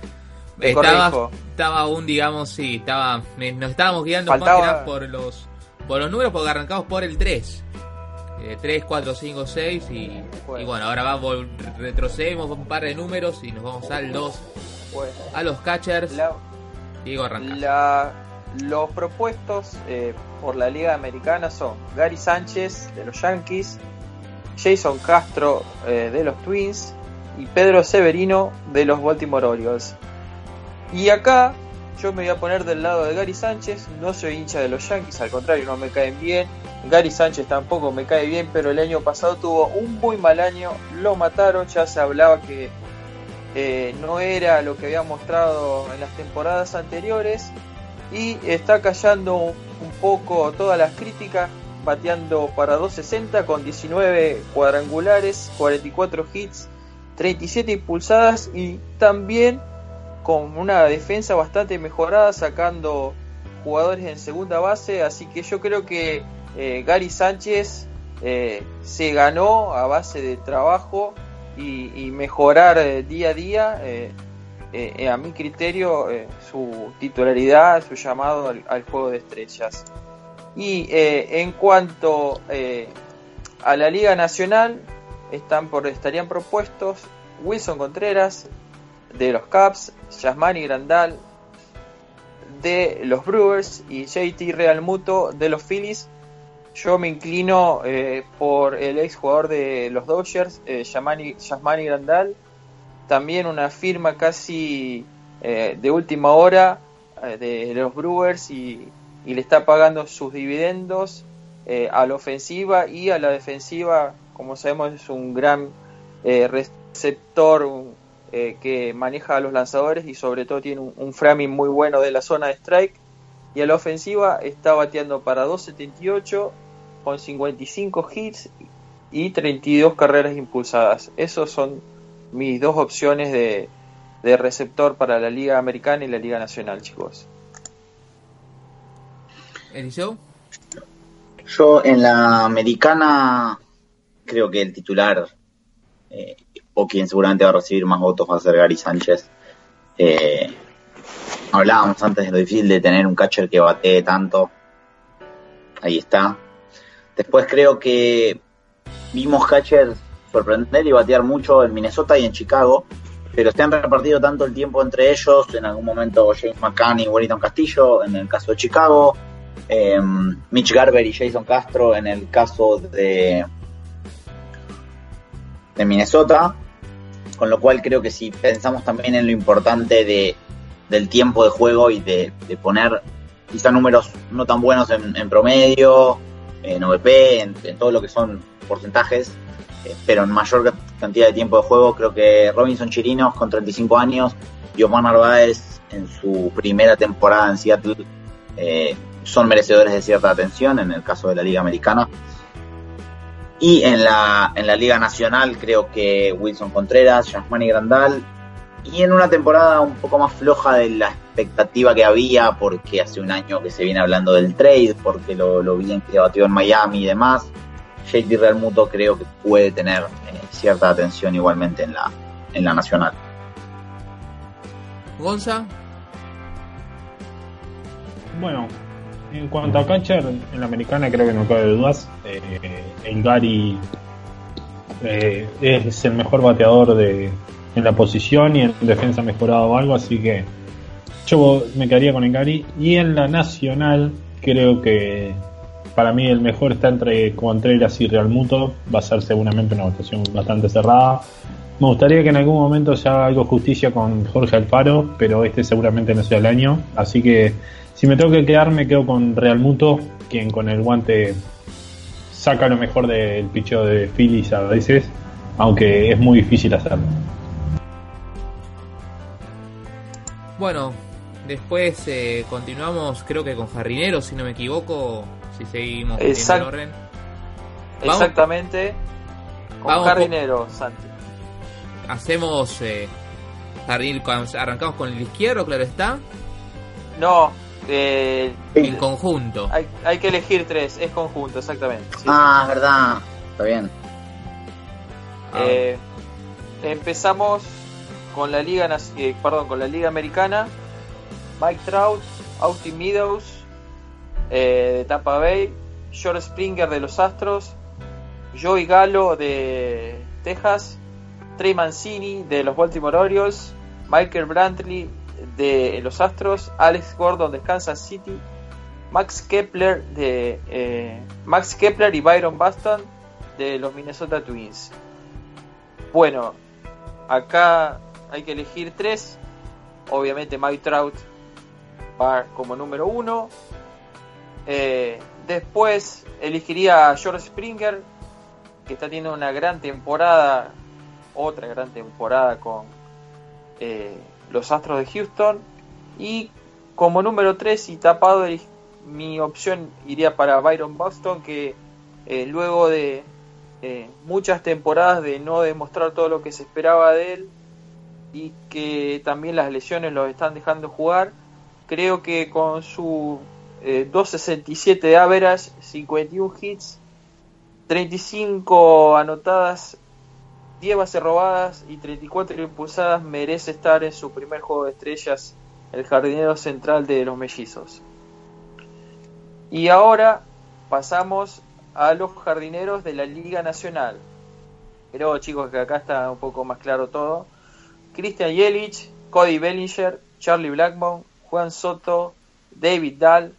Speaker 2: estaba, estaba un, digamos, sí, estaba, nos estábamos guiando por los, por los números porque arrancamos por el 3. 3, 4, 5, 6 y, bueno. ahora vamos, retrocedemos un par de números y nos vamos al 2. A los catchers.
Speaker 3: Diego arranca. los propuestos eh, por la Liga Americana son Gary Sánchez de los Yankees, Jason Castro eh, de los Twins y Pedro Severino de los Baltimore Orioles. Y acá yo me voy a poner del lado de Gary Sánchez, no soy hincha de los Yankees, al contrario, no me caen bien. Gary Sánchez tampoco me cae bien, pero el año pasado tuvo un muy mal año, lo mataron, ya se hablaba que eh, no era lo que había mostrado en las temporadas anteriores y está callando un poco todas las críticas, bateando para 260 con 19 cuadrangulares, 44 hits, 37 impulsadas y también con una defensa bastante mejorada, sacando jugadores en segunda base, así que yo creo que eh, Gary Sánchez eh, se ganó a base de trabajo y, mejorar eh, día a día a mi criterio, su titularidad, su llamado al, juego de estrellas. Y en cuanto a la Liga Nacional, están por, estarían propuestos Wilson Contreras de los Cubs, Yasmani Grandal de los Brewers y JT Real Muto de los Phillies. Yo me inclino por el ex jugador de los Dodgers, Yasmani Grandal también una firma casi eh, de última hora eh, de los Brewers y, le está pagando sus dividendos eh, a la ofensiva y a la defensiva, como sabemos es un gran receptor que maneja a los lanzadores y sobre todo tiene un, un, framing muy bueno de la zona de strike y a la ofensiva está bateando para 2.78 con 55 hits y 32 carreras impulsadas. Esos son mis dos opciones de, receptor para la Liga Americana y la Liga Nacional, chicos.
Speaker 2: ¿Eliseo?
Speaker 4: Yo en la americana creo que el titular eh, o quien seguramente va a recibir más votos va a ser Gary Sánchez. Eh, hablábamos antes de lo difícil de tener un catcher que batee tanto. Ahí está. Después creo que vimos catchers sorprender y batear mucho en Minnesota y en Chicago, pero se han repartido tanto el tiempo entre ellos, en algún momento James McCann y Wellington Castillo, en el caso de Chicago, em, Mitch Garber y Jason Castro en el caso de, de Minnesota, con lo cual creo que si pensamos también en lo importante de, del tiempo de juego y de, poner quizá números no tan buenos en, promedio, en OVP, en todo lo que son porcentajes, eh, pero en mayor cantidad de tiempo de juego. Creo que Robinson Chirinos con 35 años y Omar Narváez en su primera temporada en Seattle eh, son merecedores de cierta atención en el caso de la Liga Americana. Y en la, en la Liga Nacional creo que Wilson Contreras, Yasmani Grandal, y en una temporada un poco más floja de la expectativa que había, porque hace un año que se viene hablando del trade, porque lo, lo bien que batió en Miami y demás, JT Real Muto creo que puede tener eh, cierta atención igualmente en la, en la nacional.
Speaker 2: Gonza.
Speaker 5: Bueno, En cuanto a catcher, en la americana creo que no cabe dudas. Eh, el Gary eh, es el mejor bateador de, en la posición y en defensa mejorado o algo, así que yo me quedaría con el Gary. Y en la nacional creo que para mí el mejor está entre Contreras y Real Muto. Va a ser seguramente una votación bastante cerrada. Me gustaría que en algún momento se haga algo justicia con Jorge Alfaro, pero este seguramente no sea el año. Así que si me tengo que quedar, me quedo con Real Muto, quien con el guante saca lo mejor del picheo de Phillies a veces, aunque es muy difícil hacerlo.
Speaker 2: Bueno, después eh, continuamos, creo que con Jardinero, si no me equivoco, si seguimos
Speaker 3: Exact
Speaker 2: el orden.
Speaker 3: Exactamente. Con
Speaker 2: Vamos
Speaker 3: Jardinero, Santi.
Speaker 2: Hacemos eh, arrancamos con el izquierdo, claro está,
Speaker 3: No, eh,
Speaker 2: en conjunto.
Speaker 3: hay, hay que elegir tres, es conjunto, exactamente. sí.
Speaker 4: Ah, es verdad. Está bien.
Speaker 2: Ah,
Speaker 3: Eh, empezamos con la liga eh, perdón con la liga americana Mike Trout Austin Meadows eh, de Tampa Bay George Springer de los Astros Joey Gallo de Texas Trey Mancini de los Baltimore Orioles Michael Brantley de los Astros Alex Gordon de Kansas City Max Kepler de eh, Max Kepler y Byron Buston de los Minnesota Twins bueno, acá hay que elegir tres. Obviamente Mike Trout va como número uno. Eh, después elegiría a George Springer, que está teniendo una gran temporada, otra gran temporada con eh, los Astros de Houston. Y como número tres y tapado, mi opción iría para Byron Buxton, que eh, luego de eh, muchas temporadas de no demostrar todo lo que se esperaba de él y que también las lesiones los están dejando jugar. Creo que con su eh, 2.67 de average, 51 hits, 35 anotadas, 10 bases robadas y 34 impulsadas, merece estar en su primer juego de estrellas, el jardinero central de los mellizos. Y ahora pasamos a los jardineros de la Liga Nacional. Pero chicos, que acá está un poco más claro todo. Christian Yelich, Cody Bellinger, Charlie Blackmon, Juan Soto, David Dahl,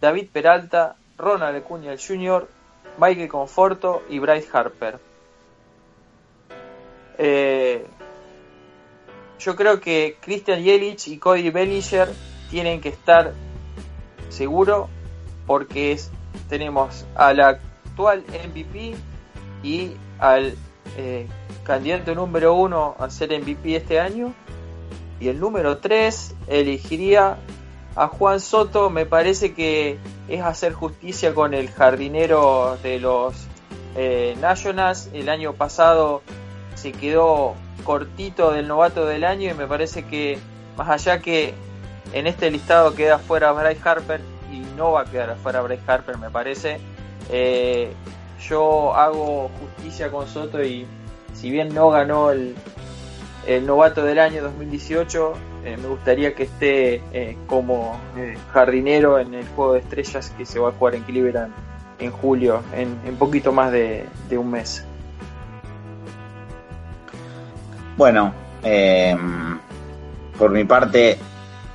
Speaker 3: David Peralta, Ronald Acuña Jr., Michael Conforto y Bryce Harper. Eh, yo creo que Christian Yelich y Cody Bellinger tienen que estar seguro porque es, tenemos al actual MVP y al eh, candidato número uno a ser MVP este año. Y el número 3 elegiría a Juan Soto. Me parece que es hacer justicia con el jardinero de los eh, Nationals. El año pasado se quedó cortito del novato del año y me parece que más allá que en este listado queda fuera Bryce Harper y no va a quedar afuera Bryce Harper me parece eh, yo hago justicia con Soto y si bien no ganó el, el novato del año 2018 eh, me gustaría que esté eh, como eh, jardinero en el juego de estrellas que se va a jugar en Cleveland en julio en, en poquito más de un mes
Speaker 4: Bueno, eh, por mi parte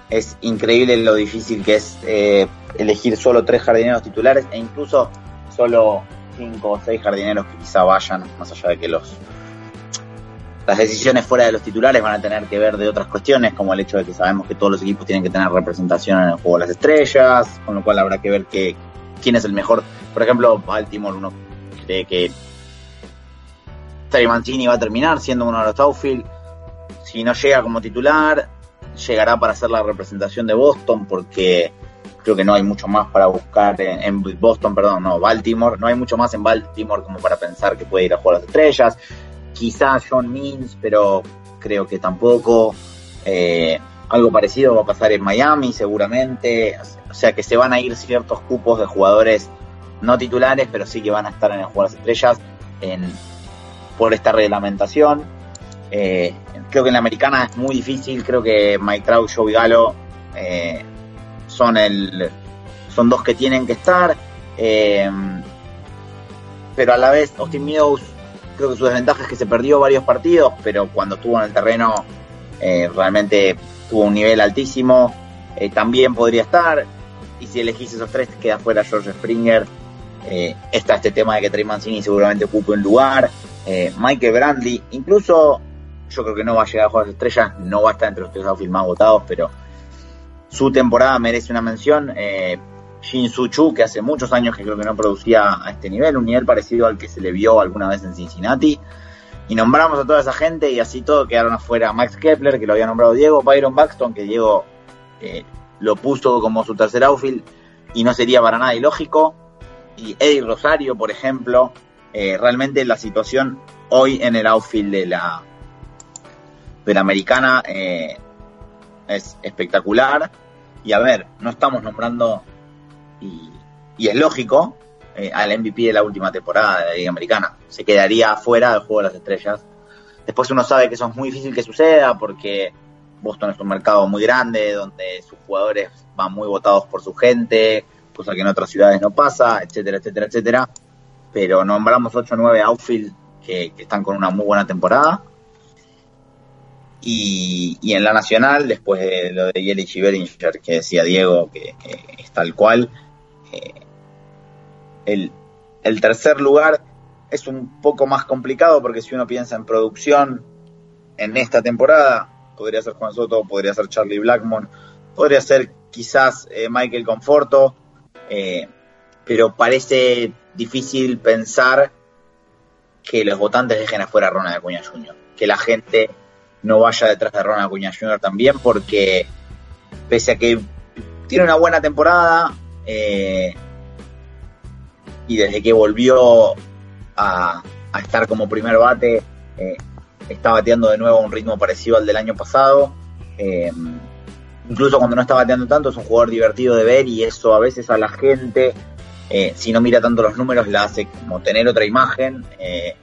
Speaker 4: es increíble lo difícil que es eh, elegir solo tres jardineros titulares e incluso solo cinco o seis jardineros que quizá vayan, más allá de que los las decisiones fuera de los titulares van a tener que ver de otras cuestiones, como el hecho de que sabemos que todos los equipos tienen que tener representación en el juego de las estrellas, con lo cual habrá que ver que, quién es el mejor. Por ejemplo, Baltimore uno cree que Terry Mancini va a terminar siendo uno de los outfield. Si no llega como titular, llegará para hacer la representación de Boston, porque creo que no hay mucho más para buscar en, Boston, perdón, no, Baltimore. No hay mucho más en Baltimore como para pensar que puede ir a jugar las estrellas. Quizá John Means, pero creo que tampoco. Eh, algo parecido va a pasar en Miami, seguramente. O sea que se van a ir ciertos cupos de jugadores no titulares, pero sí que van a estar en el juego de las estrellas en, por esta reglamentación. Eh, creo que en la americana es muy difícil. Creo que Mike Trout, Joey Gallo eh, son el son dos que tienen que estar. Eh, pero a la vez, Austin Meadows, creo que su desventaja es que se perdió varios partidos, pero cuando estuvo en el terreno realmente tuvo un nivel altísimo. También podría estar. Y si elegís esos tres, queda fuera George Springer. Está este tema de que Trey Mancini seguramente ocupe un lugar. Eh, Michael Brandley, incluso yo creo que no va a llegar a jugar las estrellas, no va a estar entre los tres outfield más votados, pero su temporada merece una mención. Eh, Shin Su Chu, que hace muchos años que creo que no producía a este nivel, un nivel parecido al que se le vio alguna vez en Cincinnati. Y nombramos a toda esa gente y así todo quedaron afuera Max Kepler, que lo había nombrado Diego, Byron Buxton, que Diego eh, lo puso como su tercer outfield y no sería para nada ilógico. Y Eddie Rosario, por ejemplo, eh, realmente la situación hoy en el outfield de la, de la americana eh, es espectacular. Y a ver, no estamos nombrando, y, es lógico, eh, al MVP de la última temporada de la Liga Americana. Se quedaría fuera del juego de las estrellas. Después uno sabe que eso es muy difícil que suceda porque Boston es un mercado muy grande donde sus jugadores van muy votados por su gente, cosa que en otras ciudades no pasa, etcétera, etcétera, etcétera. Pero nombramos 8 o 9 outfield que, están con una muy buena temporada. Y, y, en la nacional, después de lo de Yelich y Bellinger, que decía Diego, que, que es tal cual, eh, el, el, tercer lugar es un poco más complicado porque si uno piensa en producción en esta temporada, podría ser Juan Soto, podría ser Charlie Blackmon, podría ser quizás eh, Michael Conforto, eh, pero parece difícil pensar que los votantes dejen afuera a Ronald Acuña Jr., que la gente no vaya detrás de Ronald Acuña Jr. también, porque pese a que tiene una buena temporada, eh, y desde que volvió a, estar como primer bate, eh, está bateando de nuevo a un ritmo parecido al del año pasado. Eh, incluso cuando no está bateando tanto, es un jugador divertido de ver y eso a veces a la gente, eh, si no mira tanto los números, la hace como tener otra imagen. Eh,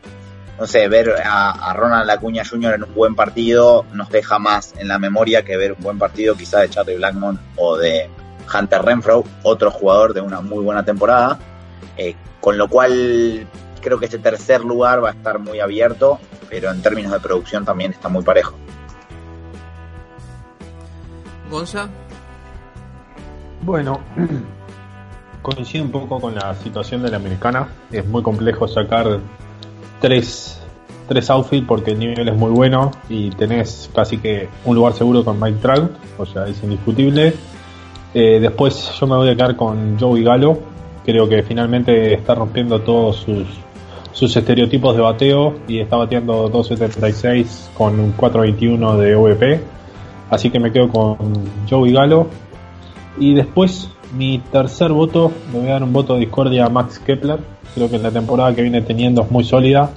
Speaker 4: no sé, ver a, a, Ronald Acuña Jr. en un buen partido nos deja más en la memoria que ver un buen partido quizá de Charlie Blackmon o de Hunter Renfro, otro jugador de una muy buena temporada. Eh, con lo cual creo que este tercer lugar va a estar muy abierto, pero en términos de producción también está muy parejo.
Speaker 2: Gonza.
Speaker 5: Bueno, coincide un poco con la situación de la americana. Es muy complejo sacar tres, tres outfield porque el nivel es muy bueno y tenés casi que un lugar seguro con Mike Trout, o sea, es indiscutible. Eh, después yo me voy a quedar con Joey Galo. Creo que finalmente está rompiendo todos sus, sus estereotipos de bateo y está bateando 2.76 con un 4.21 de OVP. Así que me quedo con Joey Galo. Y después mi tercer voto, le voy a dar un voto de discordia a Max Kepler. Creo que la temporada que viene teniendo es muy sólida,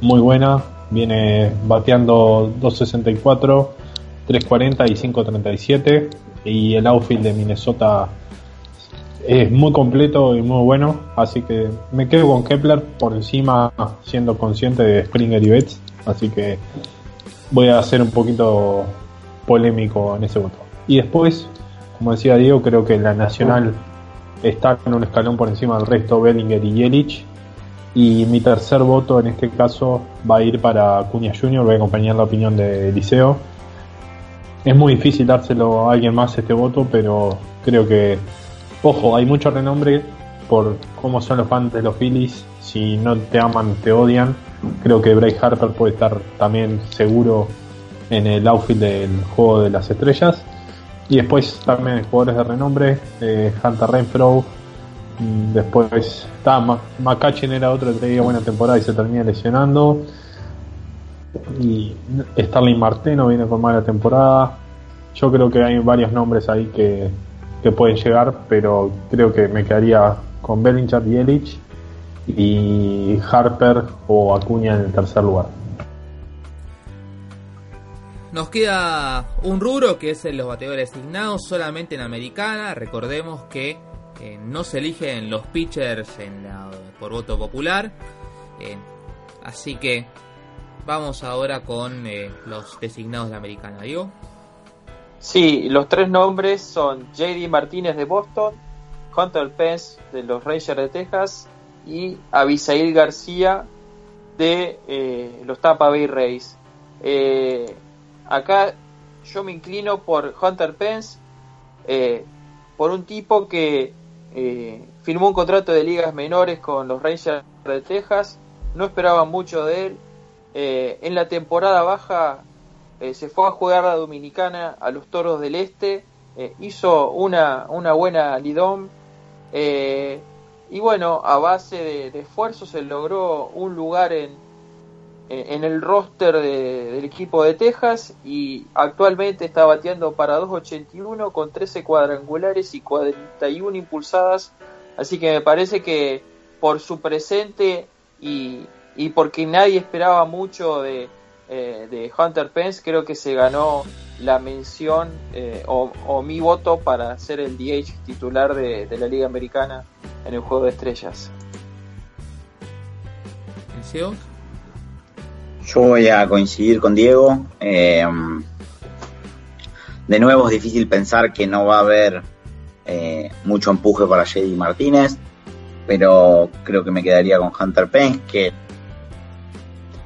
Speaker 5: muy buena. Viene bateando 2.64, 3.40 y 5.37. Y el outfield de Minnesota es muy completo y muy bueno. Así que me quedo con Kepler por encima, siendo consciente de Springer y Betts. Así que voy a ser un poquito polémico en ese voto. Y después, como decía Diego, creo que la Nacional está en un escalón por encima del resto, Bellinger y Yelich. Y mi tercer voto en este caso va a ir para Cuña Jr., voy a acompañar la opinión de Liceo. Es muy difícil dárselo a alguien más este voto, pero creo que, ojo, hay mucho renombre por cómo son los fans de los Phillies. Si no te aman, te odian. Creo que Bryce Harper puede estar también seguro en el outfit del juego de las estrellas. Y después también jugadores de renombre, eh, Hunter Renfro. Después está McCutcheon era otro que tenía buena temporada y se termina lesionando. Y Starling Marteno viene con mala temporada. Yo creo que hay varios nombres ahí que, que pueden llegar, pero creo que me quedaría con Bellinger, Yelich y Harper o Acuña en el tercer lugar.
Speaker 2: Nos queda un rubro que es los bateadores designados solamente en americana. Recordemos que eh, no se eligen los pitchers en por voto popular. Eh, así que vamos ahora con eh, los designados de americana. ¿Digo?
Speaker 3: Sí, los tres nombres son JD Martínez de Boston, Hunter Pence de los Rangers de Texas y Abisail García de los Tampa Bay Rays. Eh, acá yo me inclino por Hunter Pence, eh, por un tipo que firmó un contrato de ligas menores con los Rangers de Texas, no esperaba mucho de él. en la temporada baja se fue a jugar la Dominicana a los Toros del Este, hizo una, una buena lidón. y bueno, a base de, de esfuerzo se logró un lugar en, en el roster del equipo de Texas y actualmente está bateando para 2.81 con 13 cuadrangulares y 41 impulsadas. Así que me parece que por su presente y, y porque nadie esperaba mucho de, eh, de, Hunter Pence, creo que se ganó la mención eh, o, mi voto para ser el DH titular de, de la Liga Americana en el Juego de Estrellas.
Speaker 4: Yo voy a coincidir con Diego. Eh, de nuevo es difícil pensar que no va a haber eh, mucho empuje para JD Martínez, pero creo que me quedaría con Hunter Pence, que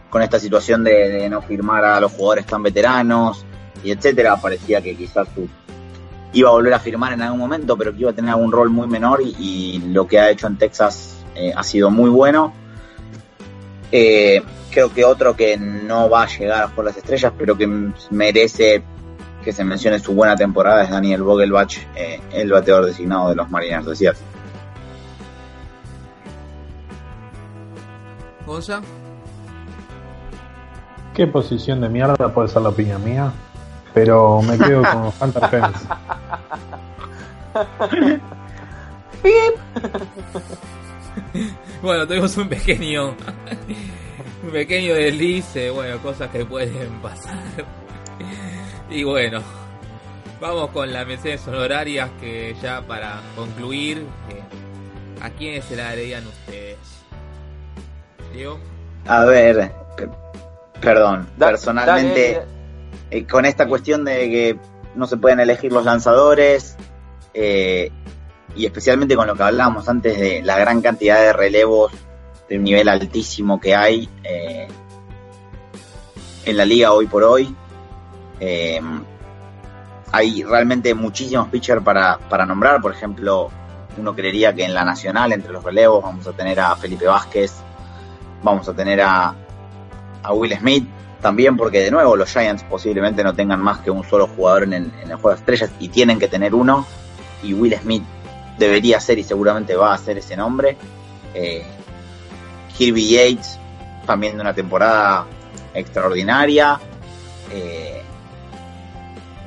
Speaker 4: con esta situación de, no firmar a los jugadores tan veteranos y etcétera, parecía que quizás iba a volver a firmar en algún momento, pero que iba a tener algún rol muy menor y, lo que ha hecho en Texas eh, ha sido muy bueno. Eh, creo que otro que no va a llegar por las estrellas, pero que merece que se mencione su buena temporada es Daniel Vogelbach, eh, el bateador designado de los Mariners de Seattle.
Speaker 2: ¿Cosa?
Speaker 5: ¿Qué posición de mierda puede ser la opinión mía? Pero me quedo con Hunter Pence.
Speaker 2: bueno, tenemos un pequeño un pequeño deslice, bueno, cosas que pueden pasar. Y bueno, vamos con las menciones honorarias que ya para concluir, ¿a quiénes se la darían ustedes?
Speaker 4: ¿Diego? A ver, perdón, personalmente, eh, con esta cuestión de que no se pueden elegir los lanzadores, eh, y especialmente con lo que hablábamos antes de la gran cantidad de relevos de un nivel altísimo que hay eh, en la liga hoy por hoy. Eh, hay realmente muchísimos pitchers para, para nombrar, por ejemplo, uno creería que en la nacional, entre los relevos, vamos a tener a Felipe Vázquez, vamos a tener a, a Will Smith, también porque de nuevo los Giants posiblemente no tengan más que un solo jugador en el, juego de estrellas y tienen que tener uno, y Will Smith debería ser y seguramente va a ser ese nombre. Eh, Kirby Yates, también de una temporada extraordinaria. Eh,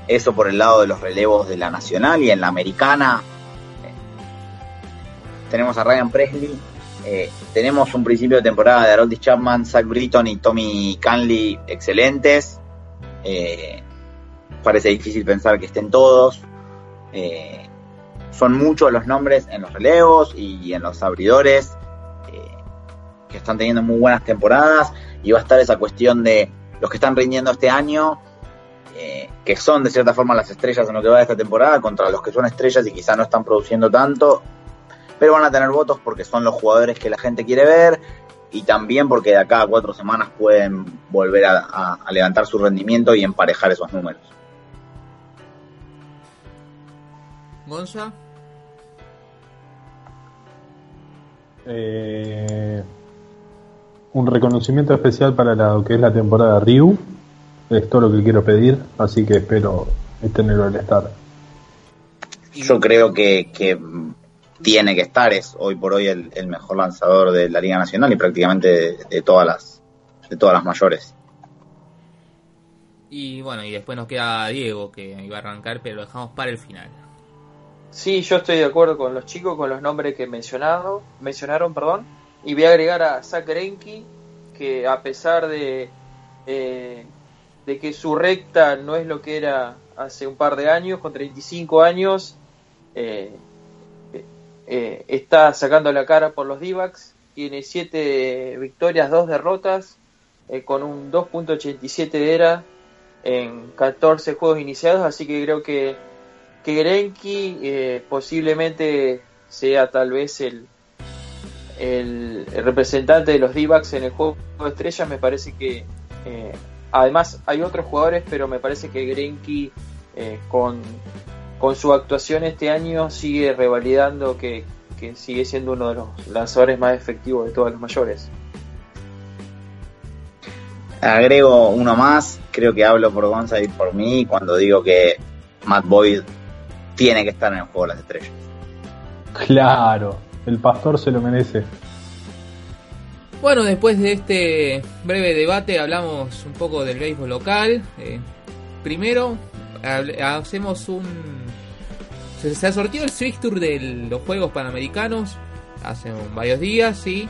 Speaker 4: eso por el lado de los relevos de la nacional y en la americana. Eh, tenemos a Ryan Presley. Eh, tenemos un principio de temporada de Harold Chapman, Zach Britton y Tommy Canley excelentes. parece difícil pensar que estén todos. Son muchos los nombres en los relevos y en los abridores que están teniendo muy buenas temporadas y va a estar esa cuestión de los que están rindiendo este año, eh, que son de cierta forma las estrellas en lo que va de esta temporada, contra los que son estrellas y quizá no están produciendo tanto, pero van a tener votos porque son los jugadores que la gente quiere ver y también porque de acá a cuatro semanas pueden volver a, levantar su rendimiento y emparejar esos números.
Speaker 2: Gonza.
Speaker 5: Eh, un reconocimiento especial para lo que es la temporada Ryu. Es todo lo que quiero pedir, así que espero tenerlo al estar.
Speaker 4: Yo creo que, tiene que estar, es hoy por hoy el, mejor lanzador de la Liga Nacional y prácticamente de, todas las de todas las mayores.
Speaker 2: Y bueno, y después nos queda Diego que iba a arrancar, pero lo dejamos para el final.
Speaker 3: Sí, yo estoy de acuerdo con los chicos, con los nombres que mencionado, mencionaron, perdón. Y voy a agregar a Zach Greinke, que a pesar de, eh, de que su recta no es lo que era hace un par de años, con 35 años, eh, eh, está sacando la cara por los d tiene 7 victorias, 2 derrotas, con un 2.87 de era en 14 juegos iniciados, así que creo que, que Grenky posiblemente sea tal vez el, el, representante de los d en el juego de estrellas, me parece que eh, además hay otros jugadores, pero me parece que Grenky eh, con, con su actuación este año sigue revalidando que, que sigue siendo uno de los lanzadores más efectivos de todos los mayores.
Speaker 4: Agrego uno más, creo que hablo por Gonzalo y por mí cuando digo que Matt Boyd tiene que estar en el juego de las estrellas.
Speaker 5: Claro, el pastor se lo merece.
Speaker 2: Bueno, después de este breve debate hablamos un poco del béisbol local. Eh, primero hacemos un... Se, ha sortido el Swiss Tour de los Juegos Panamericanos hace varios días y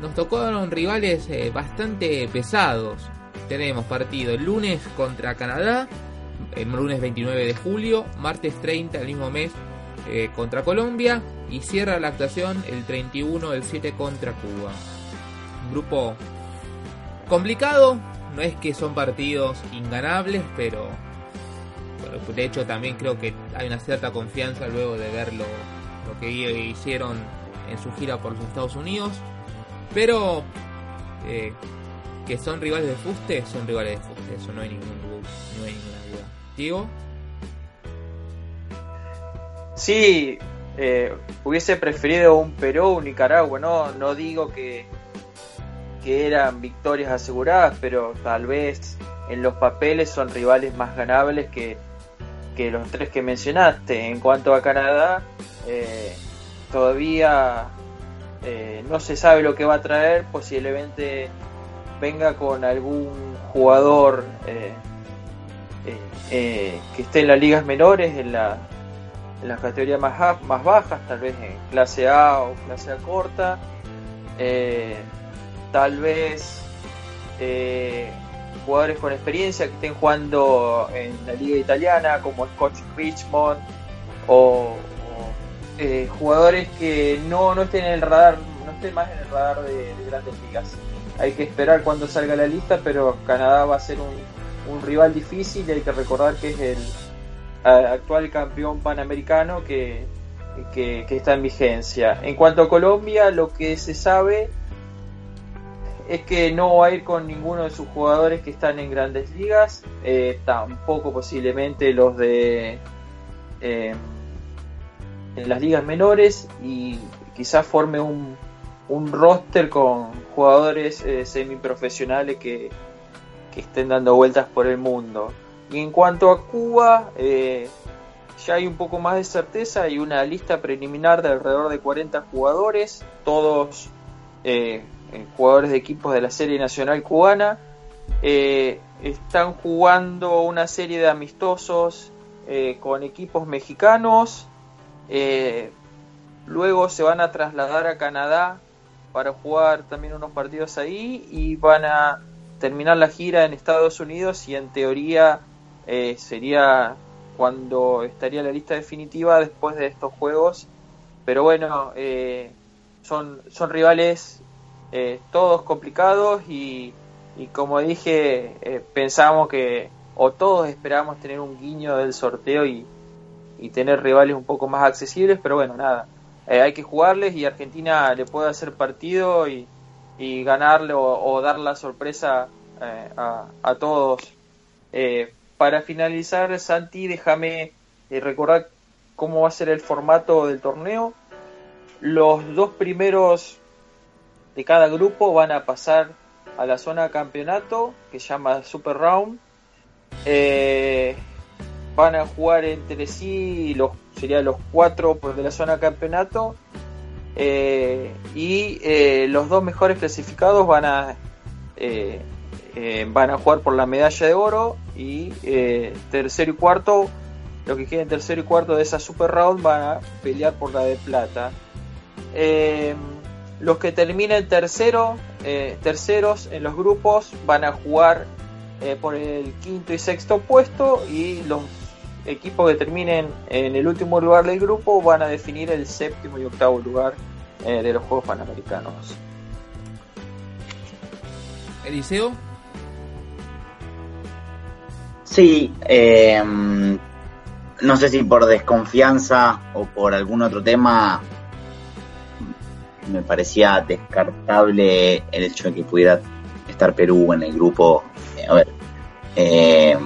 Speaker 2: nos tocaron rivales eh, bastante pesados. Tenemos partido el lunes contra Canadá, el lunes 29 de julio, martes 30 el mismo mes eh, contra Colombia y cierra la actuación el 31 del 7 contra Cuba. Un grupo complicado, no es que son partidos inganables, pero de hecho también creo que hay una cierta confianza luego de ver lo, lo que hicieron en su gira por los Estados Unidos. Pero eh, que son rivales de fuste, son rivales de fuste, eso no hay ningún Diego.
Speaker 3: Sí, eh, hubiese preferido un Perú, un Nicaragua, no, no digo que, que eran victorias aseguradas, pero tal vez en los papeles son rivales más ganables que, que los tres que mencionaste. En cuanto a Canadá, eh, todavía eh, no se sabe lo que va a traer, posiblemente venga con algún jugador eh, que esté en las ligas menores, en, la, en las categorías más, más bajas, tal vez en clase A o clase A corta, tal vez jugadores con experiencia que estén jugando en la liga italiana como Scotch Richmond o, eh, jugadores que no, no estén en el radar, no estén más en el radar de, grandes ligas. Hay que esperar cuando salga la lista, pero Canadá va a ser un, un rival difícil hay que recordar que es el actual campeón panamericano que, que, está en vigencia. En cuanto a Colombia, lo que se sabe es que no va a ir con ninguno de sus jugadores que están en grandes ligas, eh, tampoco posiblemente los de eh, en las ligas menores y quizás forme un, un roster con jugadores eh, semiprofesionales que, que, estén dando vueltas por el mundo. Y en cuanto a Cuba, eh, ya hay un poco más de certeza, hay una lista preliminar de alrededor de 40 jugadores, todos eh, jugadores de equipos de la Serie Nacional Cubana. están jugando una serie de amistosos con equipos mexicanos, eh, luego se van a trasladar a Canadá para jugar también unos partidos ahí y van a terminar la gira en Estados Unidos y en teoría eh, sería cuando estaría la lista definitiva después de estos juegos. Pero bueno, eh, son, son rivales todos complicados y, y como dije, pensamos que, o todos esperamos tener un guiño del sorteo y, y tener rivales un poco más accesibles, pero bueno, nada, eh, hay que jugarles y Argentina le puede hacer partido y, y ganarle o, dar la sorpresa eh, a, todos. Eh, para finalizar, Santi, déjame recordar cómo va a ser el formato del torneo. Los dos primeros de cada grupo van a pasar a la zona campeonato que se llama Super Round. Eh, van a jugar entre sí los serían los cuatro de la zona campeonato eh, y eh, los dos mejores clasificados van a eh, van a jugar por la medalla de oro y tercero y cuarto los que queden tercero y cuarto de esa super round van a pelear por la de plata. Los que terminen tercero terceros en los grupos van a jugar por el quinto y sexto puesto y los equipos que terminen en el último lugar del grupo van a definir el séptimo y octavo lugar eh, de los Juegos Panamericanos.
Speaker 2: Eliseo.
Speaker 4: Sí, em, no sé si por desconfianza o por algún otro tema, me parecía descartable el hecho de que pudiera estar Perú en el grupo. A ver, eh,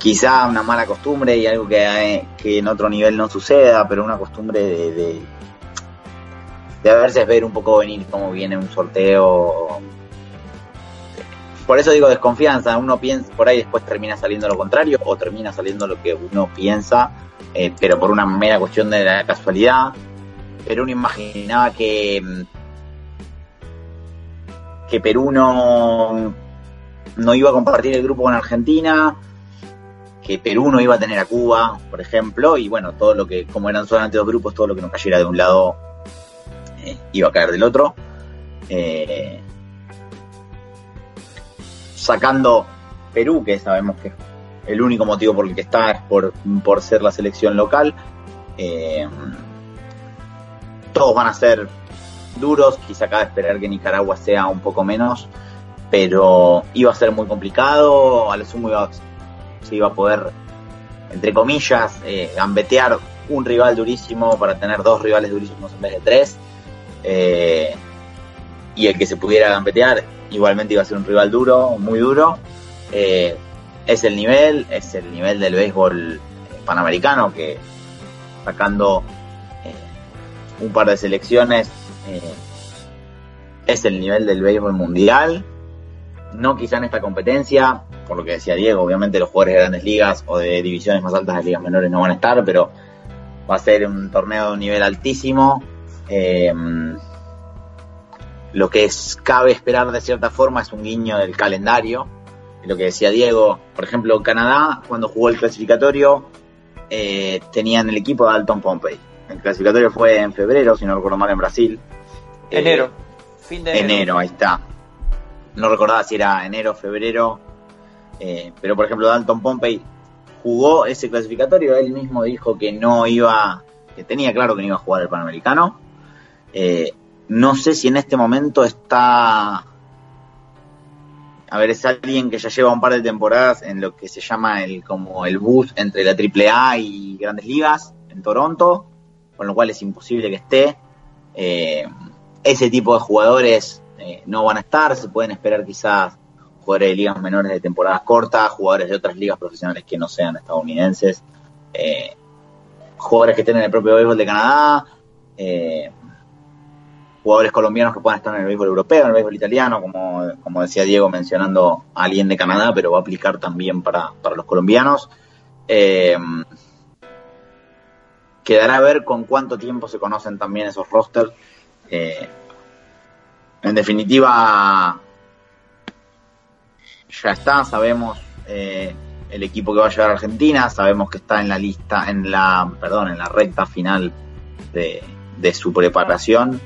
Speaker 4: quizá una mala costumbre y algo que, que, en otro nivel no suceda, pero una costumbre de, de, de a veces ver un poco venir cómo viene un sorteo. Por eso digo desconfianza, uno piensa, por ahí después termina saliendo lo contrario o termina saliendo lo que uno piensa, eh, pero por una mera cuestión de la casualidad. Pero uno imaginaba que que Perú no, no iba a compartir el grupo con Argentina, Perú no iba a tener a Cuba, por ejemplo, y bueno, todo lo que, como eran solamente dos grupos, todo lo que nos cayera de un lado eh, iba a caer del otro. Eh, sacando Perú, que sabemos que el único motivo por el que está es por, por ser la selección local. Eh, todos van a ser duros, quizá cabe esperar que Nicaragua sea un poco menos, pero iba a ser muy complicado, a lo sumo iba, iba a poder, entre comillas, eh, gambetear un rival durísimo para tener dos rivales durísimos en vez de tres, eh, y el que se pudiera gambetear igualmente iba a ser un rival duro, muy duro. Eh, es el nivel, es el nivel del béisbol panamericano que sacando un par de selecciones es el nivel del béisbol mundial. No quizá en esta competencia, por lo que decía Diego, obviamente los jugadores de grandes ligas o de divisiones más altas de ligas menores no van a estar, pero va a ser un torneo de un nivel altísimo. Eh, lo que es, cabe esperar de cierta forma es un guiño del calendario. Lo que decía Diego, por ejemplo, Canadá, cuando jugó el clasificatorio, eh, tenían el equipo de Dalton Pompey. El clasificatorio fue en febrero, si no recuerdo mal, en Brasil.
Speaker 3: Enero. Eh, fin de enero.
Speaker 4: enero. ahí está. No recordaba si era enero, febrero. Eh, pero por ejemplo, Dalton Pompey jugó ese clasificatorio. Él mismo dijo que no iba, que tenía claro que no iba a jugar el Panamericano. Eh, no sé si en este momento está. A ver, es alguien que ya lleva un par de temporadas en lo que se llama el como el bus entre la AAA y Grandes Ligas en Toronto, con lo cual es imposible que esté. Eh, ese tipo de jugadores no van a estar, se pueden esperar quizás jugadores de ligas menores de temporadas cortas, jugadores de otras ligas profesionales que no sean estadounidenses, eh, jugadores que estén en el propio béisbol de Canadá, eh, jugadores colombianos que puedan estar en el béisbol europeo, en el béisbol italiano, como, como decía Diego mencionando a alguien de Canadá, pero va a aplicar también para, para los colombianos. quedará a ver con cuánto tiempo se conocen también esos rosters eh, en definitiva, ya está, sabemos eh, el equipo que va a llegar a Argentina, sabemos que está en la lista, en la, perdón, en la recta final de, su preparación.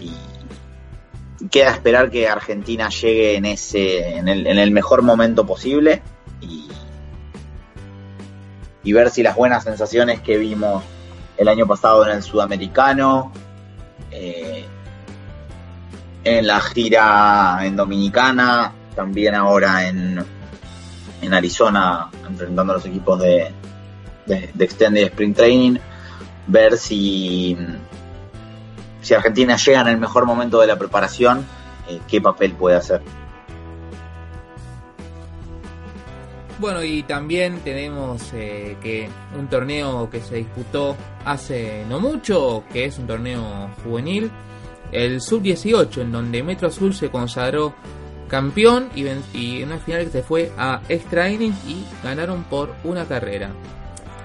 Speaker 4: Y queda esperar que Argentina llegue en ese, en el, en el mejor momento posible y, y ver si las buenas sensaciones que vimos el año pasado en el sudamericano eh, en la gira en Dominicana, también ahora en, en Arizona, enfrentando a los equipos de, de, Extended Spring Training, ver si, si Argentina llega en el mejor momento de la preparación, eh, qué papel puede hacer.
Speaker 2: Bueno, y también tenemos eh, que un torneo que se disputó hace no mucho, que es un torneo juvenil, el Sub-18, en donde Metro Azul se consagró campeón y, en una final se fue a extra y ganaron por una carrera.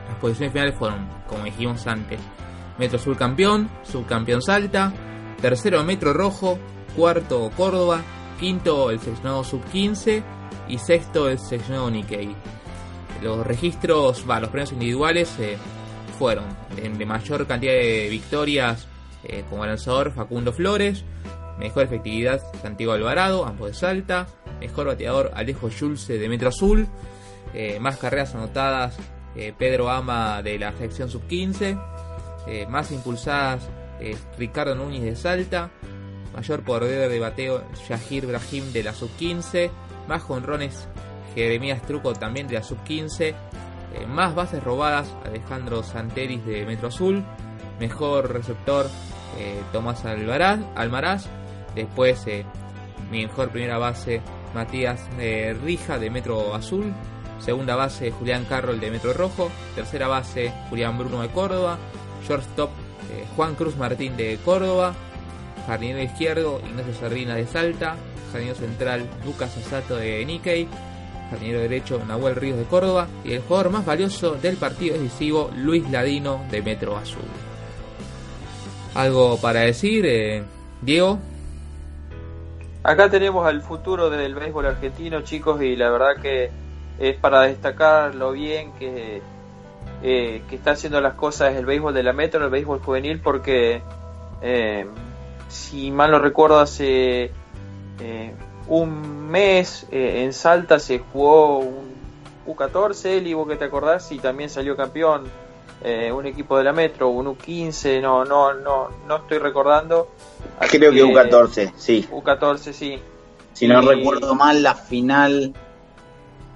Speaker 2: Las posiciones finales fueron, como dijimos antes, Metro Azul campeón, subcampeón Salta, tercero Metro Rojo, cuarto Córdoba, quinto el seleccionado Sub-15 y sexto el seleccionado Nikkei. Los registros, va, los premios individuales eh, fueron de, mayor cantidad de victorias eh, como lanzador Facundo Flores, mejor efectividad Santiago Alvarado, ambos de Salta, mejor bateador Alejo Schulze de Metro Azul, eh, más carreras anotadas Pedro Ama de la sección sub-15, más impulsadas Ricardo Núñez de Salta, mayor poder de bateo Yahir Brahim de la sub-15, más jonrones Jeremías Truco también de la sub-15, eh, más bases robadas Alejandro Santeris de Metro Azul, mejor receptor eh, Tomás Alvaraz, Almaraz. Después, mi mejor primera base, Matías Rija de Metro Azul. Segunda base, Julián Carroll de Metro Rojo. Tercera base, Julián Bruno de Córdoba. Shortstop, Juan Cruz Martín de Córdoba. Jardinero izquierdo, Ignacio Sardina de Salta. Jardinero central, Lucas Asato de Nikkei jardinero derecho Nahuel Ríos de Córdoba y el jugador más valioso del partido decisivo Luis Ladino de Metro Azul. ¿Algo para decir, eh, Diego?
Speaker 3: Acá tenemos al futuro del béisbol argentino, chicos, y la verdad que es para destacar lo bien que, eh, que está haciendo las cosas el béisbol de la Metro, el béisbol juvenil, porque eh, si mal no recuerdo hace un mes eh, en Salta se jugó un U14, Eli, vos que te acordás, y también salió campeón eh, un equipo de la Metro, un U15, no, no, no, no estoy recordando.
Speaker 4: Creo que, U14, sí.
Speaker 3: U14, sí.
Speaker 4: Si no recuerdo mal, la final.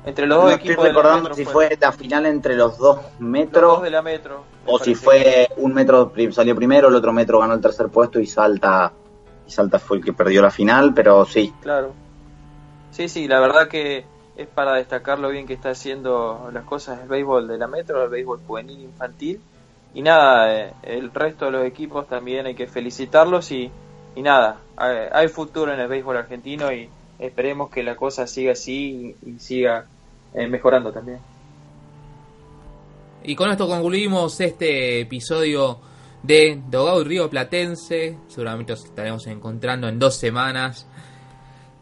Speaker 3: Entre los dos equipos.
Speaker 4: Estoy recordando si fue. la final entre los dos metros.
Speaker 3: de la Metro.
Speaker 4: O si fue un metro salió primero, el otro metro ganó el tercer puesto y Salta y Salta fue el que perdió la final, pero sí.
Speaker 3: Claro. Sí, sí, la verdad que es para destacar lo bien que está haciendo las cosas el béisbol de la Metro, el béisbol juvenil infantil. Y nada, eh, el resto de los equipos también hay que felicitarlos y, y nada, hay, futuro en el béisbol argentino y esperemos que la cosa siga así y, siga eh, mejorando también.
Speaker 2: Y con esto concluimos este episodio de Dogado y Río Platense. Seguramente nos estaremos encontrando en dos semanas.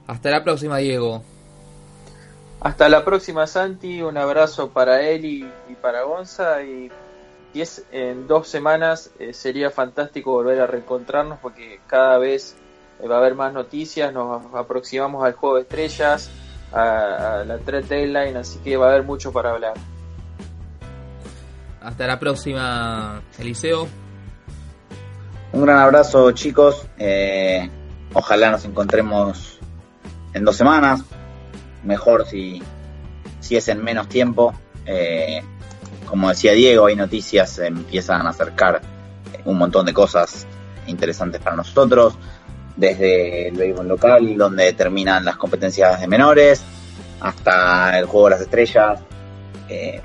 Speaker 2: Hasta la próxima, Diego.
Speaker 3: Hasta la próxima, Santi. Un abrazo para él y, para Gonza. Y, es en dos semanas eh, sería fantástico volver a reencontrarnos porque cada vez eh, va a haber más noticias. Nos aproximamos al juego de estrellas, a, a la trade deadline, así que va a haber mucho para hablar.
Speaker 2: Hasta la próxima, Eliseo.
Speaker 4: Un gran abrazo chicos, eh, ojalá nos encontremos en dos semanas, mejor si, si es en menos tiempo. Eh, como decía Diego, hay noticias, empiezan a acercar un montón de cosas interesantes para nosotros, desde el béisbol local, donde terminan las competencias de menores, hasta el juego de las estrellas, eh,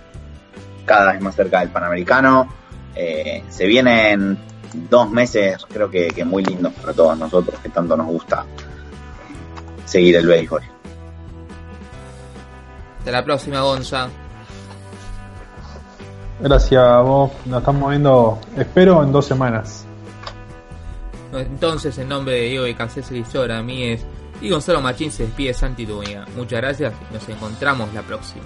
Speaker 4: cada vez más cerca del Panamericano. se vienen dos meses creo que, que muy lindos para todos nosotros que tanto nos gusta seguir el béisbol.
Speaker 2: Hasta la próxima, Gonza.
Speaker 5: Gracias a vos. Nos estamos viendo, espero, en dos semanas.
Speaker 2: Entonces, en nombre de Diego y Cancés Elisora, mí es y Gonzalo Machín se despide Santi Muchas gracias y nos encontramos la próxima.